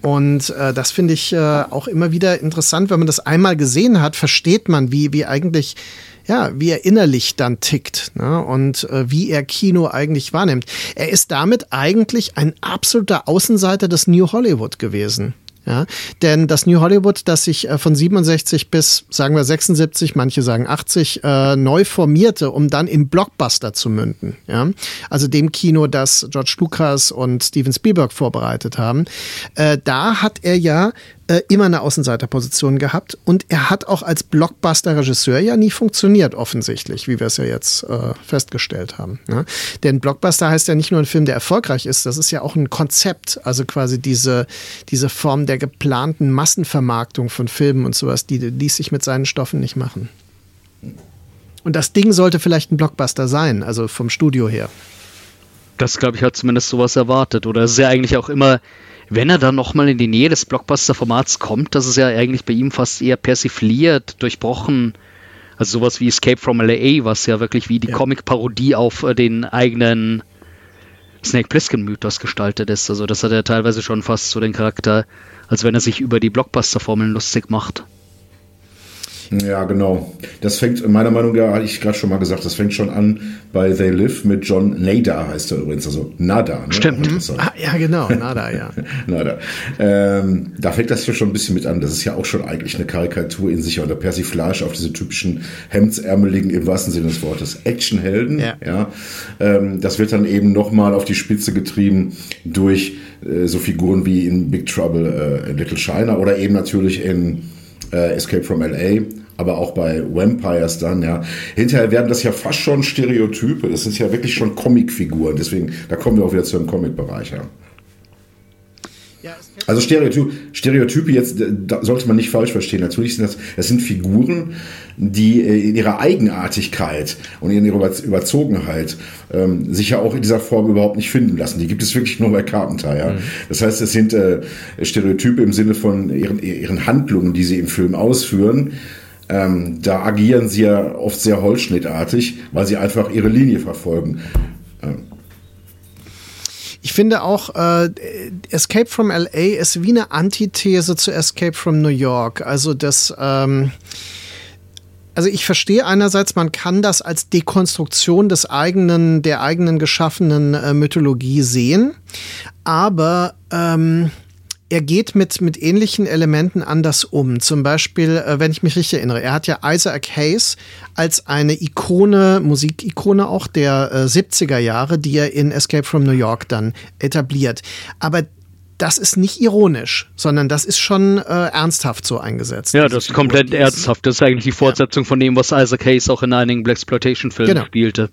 Und äh, das finde ich äh, auch immer wieder interessant. Wenn man das einmal gesehen hat, versteht man, wie, wie eigentlich ja, wie er innerlich dann tickt ne? und äh, wie er Kino eigentlich wahrnimmt. Er ist damit eigentlich ein absoluter Außenseiter des New Hollywood gewesen. Ja, denn das New Hollywood, das sich äh, von 67 bis, sagen wir 76, manche sagen 80, äh, neu formierte, um dann im Blockbuster zu münden. Ja, also dem Kino, das George Lucas und Steven Spielberg vorbereitet haben. Äh, da hat er ja äh, immer eine Außenseiterposition gehabt und er hat auch als Blockbuster-Regisseur ja nie funktioniert, offensichtlich, wie wir es ja jetzt äh, festgestellt haben. Ne? Denn Blockbuster heißt ja nicht nur ein Film, der erfolgreich ist, das ist ja auch ein Konzept, also quasi diese, diese Form der geplanten Massenvermarktung von Filmen und sowas, die ließ sich mit seinen Stoffen nicht machen. Und das Ding sollte vielleicht ein Blockbuster sein, also vom Studio her. Das, glaube ich, hat zumindest sowas erwartet. Oder ist ja eigentlich auch immer wenn er dann nochmal in die Nähe des Blockbuster-Formats kommt, das ist ja eigentlich bei ihm fast eher persifliert, durchbrochen. Also sowas wie Escape from LA, was ja wirklich wie die ja. Comic-Parodie auf äh, den eigenen Snake Plissken-Mythos gestaltet ist. Also das hat er teilweise schon fast so den Charakter, als wenn er sich über die Blockbuster-Formeln lustig macht. Ja, genau. Das fängt, meiner Meinung nach, hatte ich gerade schon mal gesagt, das fängt schon an bei They Live mit John Nada, heißt er übrigens, also Nada. Ne? Stimmt. Ah, ja, genau, Nada, ja. Nada. Ähm, da fängt das ja schon ein bisschen mit an. Das ist ja auch schon eigentlich eine Karikatur in sich oder Persiflage auf diese typischen hemdsärmeligen, im wahrsten Sinne des Wortes, Actionhelden. Ja. ja. Ähm, das wird dann eben nochmal auf die Spitze getrieben durch äh, so Figuren wie in Big Trouble äh, in Little China oder eben natürlich in äh, Escape from LA, aber auch bei Vampires dann, ja. Hinterher werden das ja fast schon Stereotype. Das sind ja wirklich schon Comicfiguren. Deswegen, da kommen wir auch wieder zu dem Comic-Bereich, ja. Also Stereotyp, Stereotype jetzt sollte man nicht falsch verstehen. Natürlich sind das, das sind Figuren, die äh, in ihrer Eigenartigkeit und in ihrer Überzogenheit ähm, sich ja auch in dieser Form überhaupt nicht finden lassen. Die gibt es wirklich nur bei Carpenter. Ja? Mhm. Das heißt, es sind äh, Stereotype im Sinne von ihren, ihren Handlungen, die sie im Film ausführen. Ähm, da agieren sie ja oft sehr holzschnittartig, weil sie einfach ihre Linie verfolgen. Ähm, Ich finde auch, äh, Escape from LA ist wie eine Antithese zu Escape from New York. Also das, ähm, also ich verstehe einerseits, man kann das als Dekonstruktion des eigenen, der eigenen geschaffenen äh, Mythologie sehen, aber ähm, er geht mit, mit ähnlichen Elementen anders um. Zum Beispiel, äh, wenn ich mich richtig erinnere, er hat ja Isaac Hayes als eine Ikone, Musikikone auch der äh, 70er Jahre, die er in Escape from New York dann etabliert. Aber das ist nicht ironisch, sondern das ist schon äh, ernsthaft so eingesetzt. Ja, das ist komplett Figur. ernsthaft. Das ist eigentlich die Fortsetzung ja. von dem, was Isaac Hayes auch in einigen Blaxploitation-Filmen genau. spielte.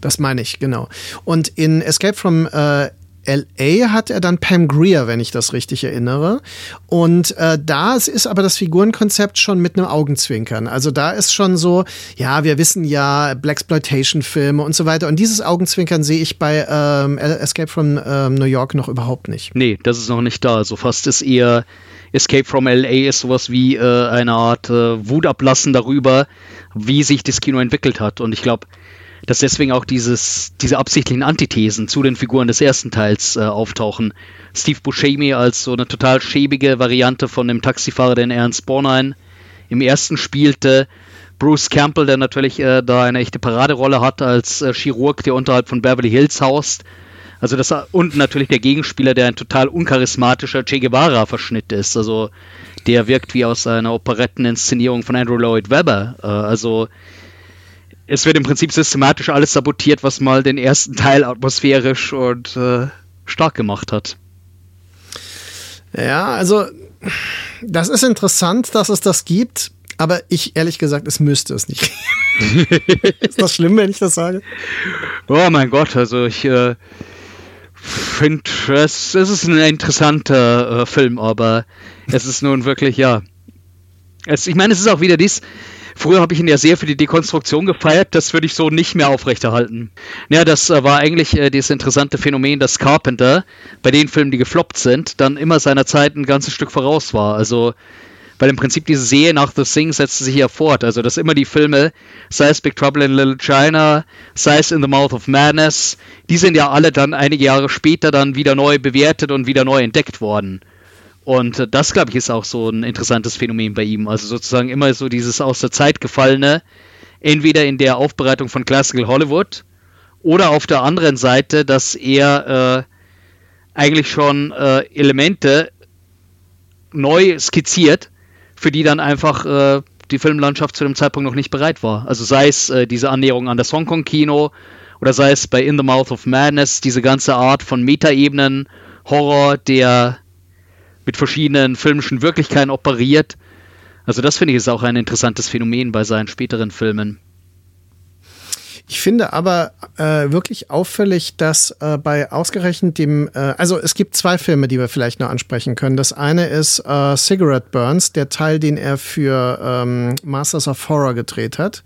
Das meine ich, genau. Und in Escape from äh, LA hat er dann Pam Greer, wenn ich das richtig erinnere. Und äh, da ist aber das Figurenkonzept schon mit einem Augenzwinkern. Also da ist schon so, ja, wir wissen ja, Blaxploitation-Filme und so weiter. Und dieses Augenzwinkern sehe ich bei ähm, Escape from ähm, New York noch überhaupt nicht. Nee, das ist noch nicht da. So fast ist eher Escape from LA ist sowas wie äh, eine Art äh, Wutablassen darüber, wie sich das Kino entwickelt hat. Und ich glaube, dass deswegen auch dieses, diese absichtlichen Antithesen zu den Figuren des ersten Teils äh, auftauchen. Steve Buscemi als so eine total schäbige Variante von dem Taxifahrer, den Ernst Bornein im ersten spielte. Bruce Campbell, der natürlich äh, da eine echte Paraderolle hat als äh, Chirurg, der unterhalb von Beverly Hills haust. Also das und natürlich der Gegenspieler, der ein total uncharismatischer Che Guevara-Verschnitt ist. Also der wirkt wie aus einer Operetteninszenierung von Andrew Lloyd Webber. Äh, also es wird im Prinzip systematisch alles sabotiert, was mal den ersten Teil atmosphärisch und äh, stark gemacht hat. Ja, also das ist interessant, dass es das gibt, aber ich ehrlich gesagt, es müsste es nicht. ist das schlimm, wenn ich das sage? Oh mein Gott, also ich äh, finde, es, es ist ein interessanter äh, Film, aber es ist nun wirklich, ja. Es, ich meine, es ist auch wieder dies, Früher habe ich ihn ja sehr für die Dekonstruktion gefeiert, das würde ich so nicht mehr aufrechterhalten. Ja, das äh, war eigentlich äh, dieses interessante Phänomen, dass Carpenter bei den Filmen, die gefloppt sind, dann immer seiner Zeit ein ganzes Stück voraus war. Also weil im Prinzip diese Serie nach The Thing setzte sich ja fort. Also, dass immer die Filme, sei es Big Trouble in Little China, sei es In the Mouth of Madness, die sind ja alle dann einige Jahre später dann wieder neu bewertet und wieder neu entdeckt worden. Und äh, das, glaube ich, ist auch so ein interessantes Phänomen bei ihm. Also sozusagen immer so dieses aus der Zeit gefallene, entweder in der Aufbereitung von Classical Hollywood oder auf der anderen Seite, dass er äh, eigentlich schon äh, Elemente neu skizziert, für die dann einfach äh, die Filmlandschaft zu dem Zeitpunkt noch nicht bereit war. Also sei es äh, diese Annäherung an das Hongkong-Kino oder sei es bei In the Mouth of Madness, diese ganze Art von Metaebenen, Horror, der mit verschiedenen filmischen Wirklichkeiten operiert. Also das finde ich ist auch ein interessantes Phänomen bei seinen späteren Filmen. Ich finde aber äh, wirklich auffällig, dass äh, bei ausgerechnet dem, äh, also es gibt zwei Filme, die wir vielleicht noch ansprechen können. Das eine ist äh, Cigarette Burns, der Teil, den er für ähm, Masters of Horror gedreht hat.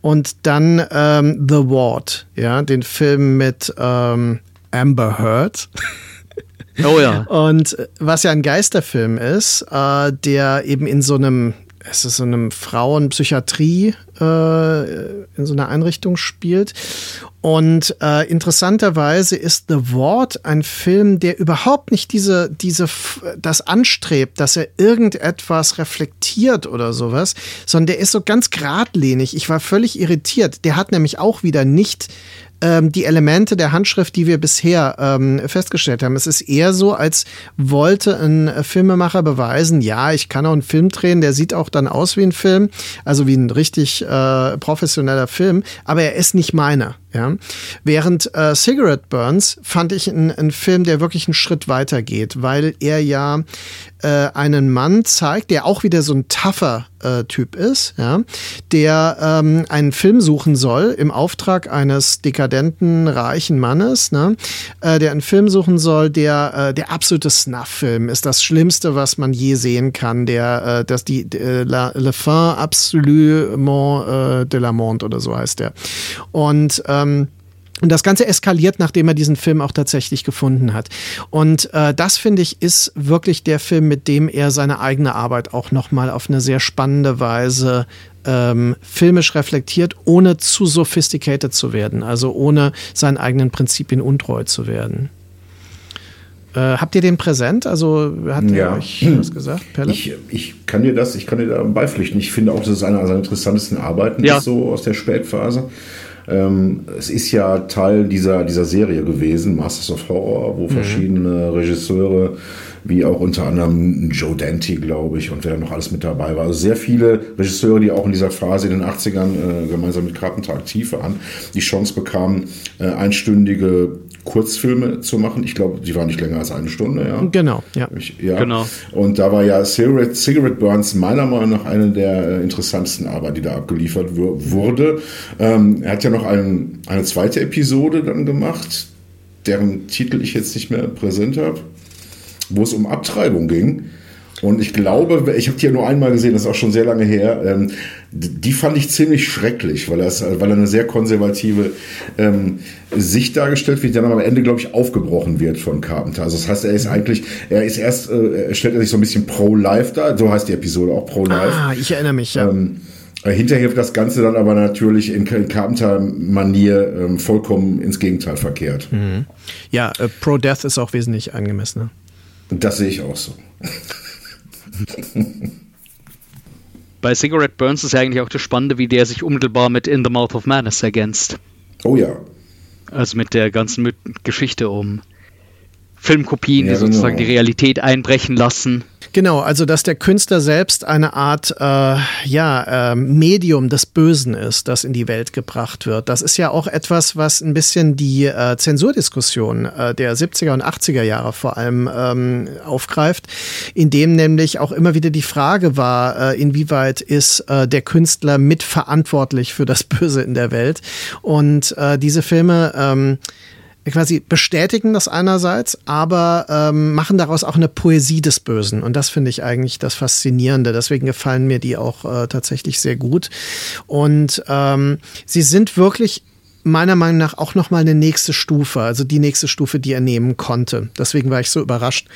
Und dann ähm, The Ward, ja, den Film mit ähm, Amber Heard. Oh ja. Und was ja ein Geisterfilm ist, äh, der eben in so einem, es ist so einem Frauenpsychiatrie äh, in so einer Einrichtung spielt. Und äh, interessanterweise ist The Ward ein Film, der überhaupt nicht diese, diese, das anstrebt, dass er irgendetwas reflektiert oder sowas, sondern der ist so ganz geradlinig. Ich war völlig irritiert. Der hat nämlich auch wieder nicht ähm, die Elemente der Handschrift, die wir bisher ähm, festgestellt haben. Es ist eher so, als wollte ein Filmemacher beweisen, ja, ich kann auch einen Film drehen, der sieht auch dann aus wie ein Film, also wie ein richtig äh, professioneller Film, aber er ist nicht meiner. Ja? Während äh, Cigarette Burns fand ich einen Film, der wirklich einen Schritt weiter geht, weil er ja äh, einen Mann zeigt, der auch wieder so ein tougher äh, Typ ist, ja? der ähm, einen Film suchen soll im Auftrag eines dekadenten, reichen Mannes, ne? äh, der einen Film suchen soll, der äh, der absolute Snuff-Film ist, das Schlimmste, was man je sehen kann, der äh, das die äh, la, Le Fin absolument äh, de la Monde oder so heißt der. Und ähm, und das Ganze eskaliert, nachdem er diesen Film auch tatsächlich gefunden hat. Und äh, das, finde ich, ist wirklich der Film, mit dem er seine eigene Arbeit auch nochmal auf eine sehr spannende Weise ähm, filmisch reflektiert, ohne zu sophisticated zu werden, also ohne seinen eigenen Prinzipien untreu zu werden. Äh, habt ihr den präsent? Also hat ja. ihr euch was gesagt, Pelle? Ich, ich kann dir das, ich kann dir da beipflichten. Ich finde auch, das ist eine seiner interessantesten Arbeiten ja. ist so aus der Spätphase. Ähm, es ist ja Teil dieser, dieser Serie gewesen, Masters of Horror, wo mhm. verschiedene Regisseure wie auch unter anderem Joe Dante, glaube ich, und wer noch alles mit dabei war. Also sehr viele Regisseure, die auch in dieser Phase in den 80ern äh, gemeinsam mit Carpenter aktiv waren, die Chance bekamen, äh, einstündige Kurzfilme zu machen. Ich glaube, die waren nicht länger als eine Stunde, ja. Genau, ja. Ich, ja. Genau. Und da war ja Cigarette, Cigarette Burns meiner Meinung nach eine der äh, interessantesten Arbeiten, die da abgeliefert wurde. Ähm, er hat ja noch einen, eine zweite Episode dann gemacht, deren Titel ich jetzt nicht mehr präsent habe wo es um Abtreibung ging. Und ich glaube, ich habe die ja nur einmal gesehen, das ist auch schon sehr lange her. Ähm, die fand ich ziemlich schrecklich, weil, das, weil eine sehr konservative ähm, Sicht dargestellt wird, die dann am Ende, glaube ich, aufgebrochen wird von Carpenter. Also das heißt, er ist eigentlich, er ist erst, äh, stellt er sich so ein bisschen pro-life da, so heißt die Episode auch pro-life. Ah, ich erinnere mich, ja. Ähm, Hinterher wird das Ganze dann aber natürlich in Carpenter-Manier ähm, vollkommen ins Gegenteil verkehrt. Mhm. Ja, äh, Pro-Death ist auch wesentlich angemessener. Das sehe ich auch so. Bei Cigarette Burns ist ja eigentlich auch das Spannende, wie der sich unmittelbar mit In the Mouth of Madness ergänzt. Oh ja. Also mit der ganzen Geschichte um Filmkopien, ja, die sozusagen genau. die Realität einbrechen lassen. Genau, also dass der Künstler selbst eine Art äh, ja, äh, Medium des Bösen ist, das in die Welt gebracht wird. Das ist ja auch etwas, was ein bisschen die äh, Zensurdiskussion äh, der 70er und 80er Jahre vor allem ähm, aufgreift, in dem nämlich auch immer wieder die Frage war, äh, inwieweit ist äh, der Künstler mitverantwortlich für das Böse in der Welt. Und äh, diese Filme ähm, quasi bestätigen das einerseits, aber ähm, machen daraus auch eine Poesie des Bösen. Und das finde ich eigentlich das Faszinierende. Deswegen gefallen mir die auch äh, tatsächlich sehr gut. Und ähm, sie sind wirklich meiner Meinung nach auch noch mal eine nächste Stufe, also die nächste Stufe, die er nehmen konnte. Deswegen war ich so überrascht,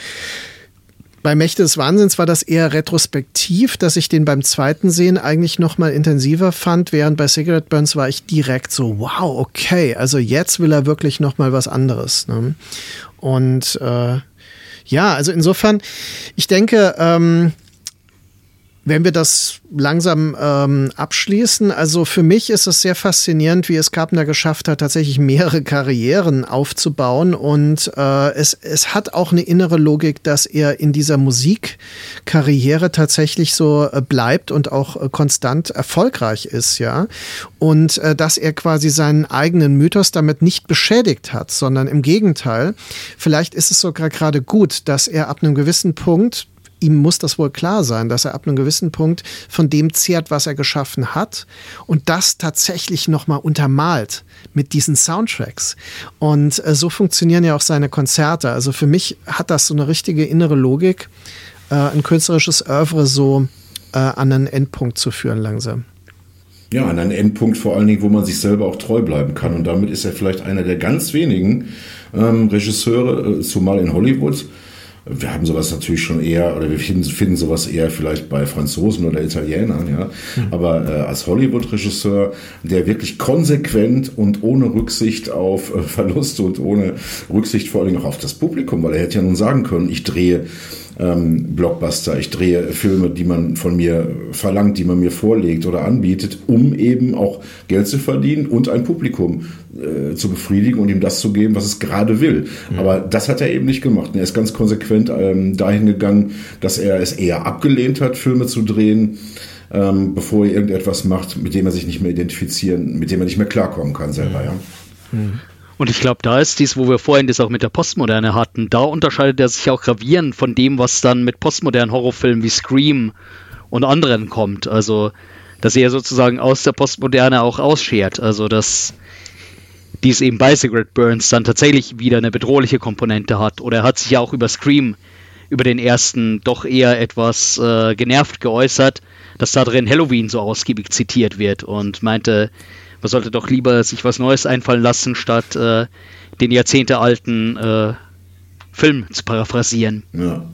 bei Mächte des Wahnsinns war das eher retrospektiv, dass ich den beim zweiten Sehen eigentlich noch mal intensiver fand, während bei Cigarette Burns war ich direkt so, wow, okay, also jetzt will er wirklich noch mal was anderes. Ne? Und äh, ja, also insofern, ich denke, ähm, wenn wir das langsam ähm, abschließen, also für mich ist es sehr faszinierend, wie es Carpenter geschafft hat, tatsächlich mehrere Karrieren aufzubauen. Und äh, es, es hat auch eine innere Logik, dass er in dieser Musikkarriere tatsächlich so äh, bleibt und auch äh, konstant erfolgreich ist, ja. Und äh, dass er quasi seinen eigenen Mythos damit nicht beschädigt hat, sondern im Gegenteil. Vielleicht ist es sogar gerade gut, dass er ab einem gewissen Punkt ihm muss das wohl klar sein, dass er ab einem gewissen Punkt von dem zehrt, was er geschaffen hat und das tatsächlich nochmal untermalt mit diesen Soundtracks. Und äh, so funktionieren ja auch seine Konzerte. Also für mich hat das so eine richtige innere Logik, äh, ein künstlerisches Oeuvre so äh, an einen Endpunkt zu führen langsam. Ja, an einen Endpunkt vor allen Dingen, wo man sich selber auch treu bleiben kann. Und damit ist er vielleicht einer der ganz wenigen ähm, Regisseure, zumal in Hollywood, wir haben sowas natürlich schon eher, oder wir finden, finden sowas eher vielleicht bei Franzosen oder Italienern, ja. Mhm. Aber äh, als Hollywood-Regisseur, der wirklich konsequent und ohne Rücksicht auf äh, Verluste und ohne Rücksicht vor allem auch auf das Publikum, weil er hätte ja nun sagen können, ich drehe ähm, Blockbuster, ich drehe Filme, die man von mir verlangt, die man mir vorlegt oder anbietet, um eben auch Geld zu verdienen und ein Publikum äh, zu befriedigen und ihm das zu geben, was es gerade will. Mhm. Aber das hat er eben nicht gemacht. Er ist ganz konsequent ähm, dahin gegangen, dass er es eher abgelehnt hat, Filme zu drehen, ähm, bevor er irgendetwas macht, mit dem er sich nicht mehr identifizieren, mit dem er nicht mehr klarkommen kann selber. Mhm. Ja. Mhm. Und ich glaube, da ist dies, wo wir vorhin das auch mit der Postmoderne hatten, da unterscheidet er sich auch gravierend von dem, was dann mit postmodernen Horrorfilmen wie Scream und anderen kommt. Also, dass er sozusagen aus der Postmoderne auch ausschert. Also, dass dies eben bei Cigarette Burns dann tatsächlich wieder eine bedrohliche Komponente hat. Oder er hat sich ja auch über Scream, über den ersten, doch eher etwas äh, genervt geäußert, dass da drin Halloween so ausgiebig zitiert wird und meinte, man sollte doch lieber sich was Neues einfallen lassen, statt äh, den jahrzehntealten äh, Film zu paraphrasieren. Ja.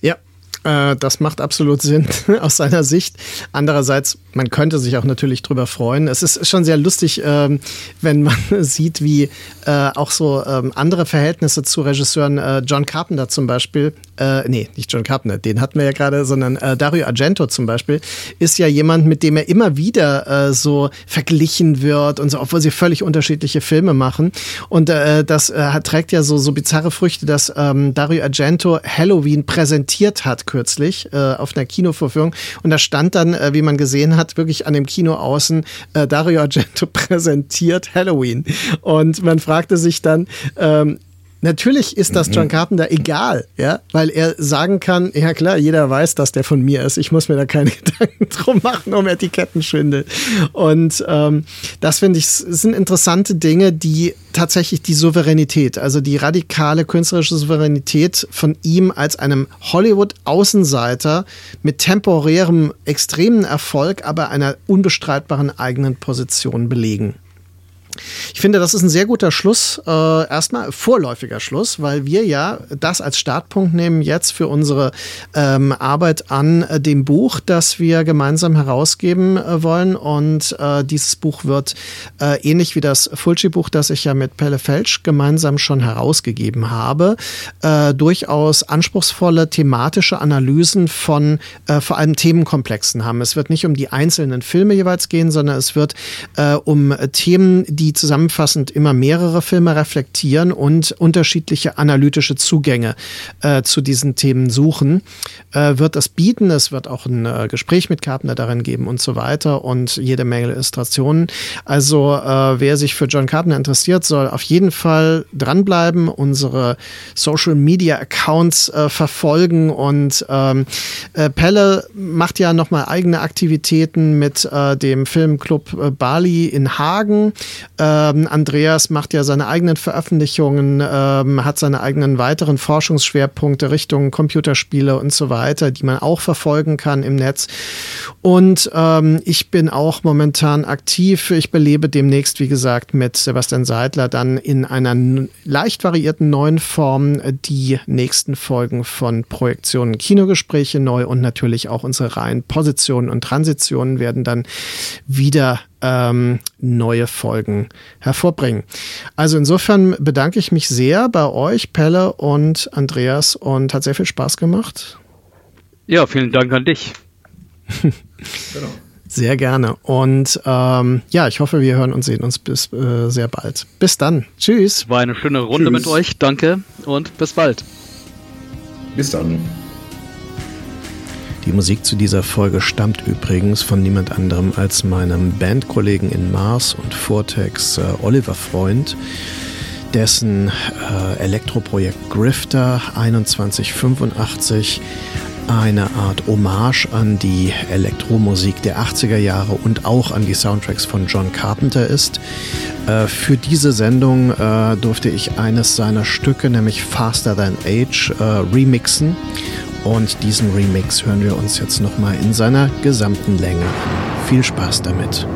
Ja, Äh, das macht absolut Sinn aus seiner Sicht. Andererseits, man könnte sich auch natürlich drüber freuen. Es ist schon sehr lustig, ähm, wenn man sieht, wie äh, auch so ähm, andere Verhältnisse zu Regisseuren, äh, John Carpenter zum Beispiel, äh, nee, nicht John Carpenter, den hatten wir ja gerade, sondern äh, Dario Argento zum Beispiel, ist ja jemand, mit dem er immer wieder äh, so verglichen wird und so, obwohl sie völlig unterschiedliche Filme machen. Und äh, das äh, trägt ja so, so bizarre Früchte, dass ähm, Dario Argento Halloween präsentiert hat kürzlich äh, auf einer Kinovorführung. Und da stand dann, äh, wie man gesehen hat, wirklich an dem Kino außen, äh, Dario Argento präsentiert Halloween. Und man fragte sich dann, ähm, Natürlich ist das John mhm. Carpenter egal, ja, weil er sagen kann, ja klar, jeder weiß, dass der von mir ist. Ich muss mir da keine Gedanken drum machen um Etikettenschwindel. Und ähm, das finde ich sind interessante Dinge, die tatsächlich die Souveränität, also die radikale künstlerische Souveränität von ihm als einem Hollywood-Außenseiter mit temporärem extremen Erfolg, aber einer unbestreitbaren eigenen Position belegen. Ich finde, das ist ein sehr guter Schluss, äh, erstmal vorläufiger Schluss, weil wir ja das als Startpunkt nehmen jetzt für unsere ähm, Arbeit an äh, dem Buch, das wir gemeinsam herausgeben äh, wollen. Und äh, dieses Buch wird äh, ähnlich wie das Fulci-Buch, das ich ja mit Pelle Felsch gemeinsam schon herausgegeben habe, äh, durchaus anspruchsvolle thematische Analysen von vor allem Themenkomplexen haben. Es wird nicht um die einzelnen Filme jeweils gehen, sondern es wird um Themen, die die zusammenfassend immer mehrere Filme reflektieren und unterschiedliche analytische Zugänge äh, zu diesen Themen suchen, äh, wird das bieten. Es wird auch ein äh, Gespräch mit Carpenter darin geben und so weiter und jede Menge Illustrationen. Also äh, wer sich für John Carpenter interessiert, soll auf jeden Fall dranbleiben, unsere Social Media Accounts äh, verfolgen und ähm, äh, Pelle macht ja nochmal eigene Aktivitäten mit dem Filmclub Bali in Hagen. Ähm, Andreas macht ja seine eigenen Veröffentlichungen, ähm, hat seine eigenen weiteren Forschungsschwerpunkte Richtung Computerspiele und so weiter, die man auch verfolgen kann im Netz. Und ähm, ich bin auch momentan aktiv. Ich belebe demnächst, wie gesagt, mit Sebastian Seidler dann in einer leicht variierten neuen Form die nächsten Folgen von Projektionen Kinogespräche neu und natürlich auch unsere Reihen Positionen und Transitionen werden dann wieder ähm, neue Folgen hervorbringen. Also insofern bedanke ich mich sehr bei euch, Pelle und Andreas, und hat sehr viel Spaß gemacht. Ja, vielen Dank an dich. genau. Sehr gerne. Und ähm, ja, ich hoffe, wir hören und sehen uns bis äh, sehr bald. Bis dann. Tschüss. War eine schöne Runde Tschüss. mit euch. Danke und bis bald. Bis dann. Die Musik zu dieser Folge stammt übrigens von niemand anderem als meinem Bandkollegen in Mars und Vortex äh, Oliver Freund, dessen äh, Elektroprojekt Grifter 2185 eine Art Hommage an die Elektromusik der 80er Jahre und auch an die Soundtracks von John Carpenter ist. Äh, für diese Sendung äh, durfte ich eines seiner Stücke, nämlich Faster Than Age, äh, remixen und diesen Remix hören wir uns jetzt nochmal in seiner gesamten Länge an. Viel Spaß damit.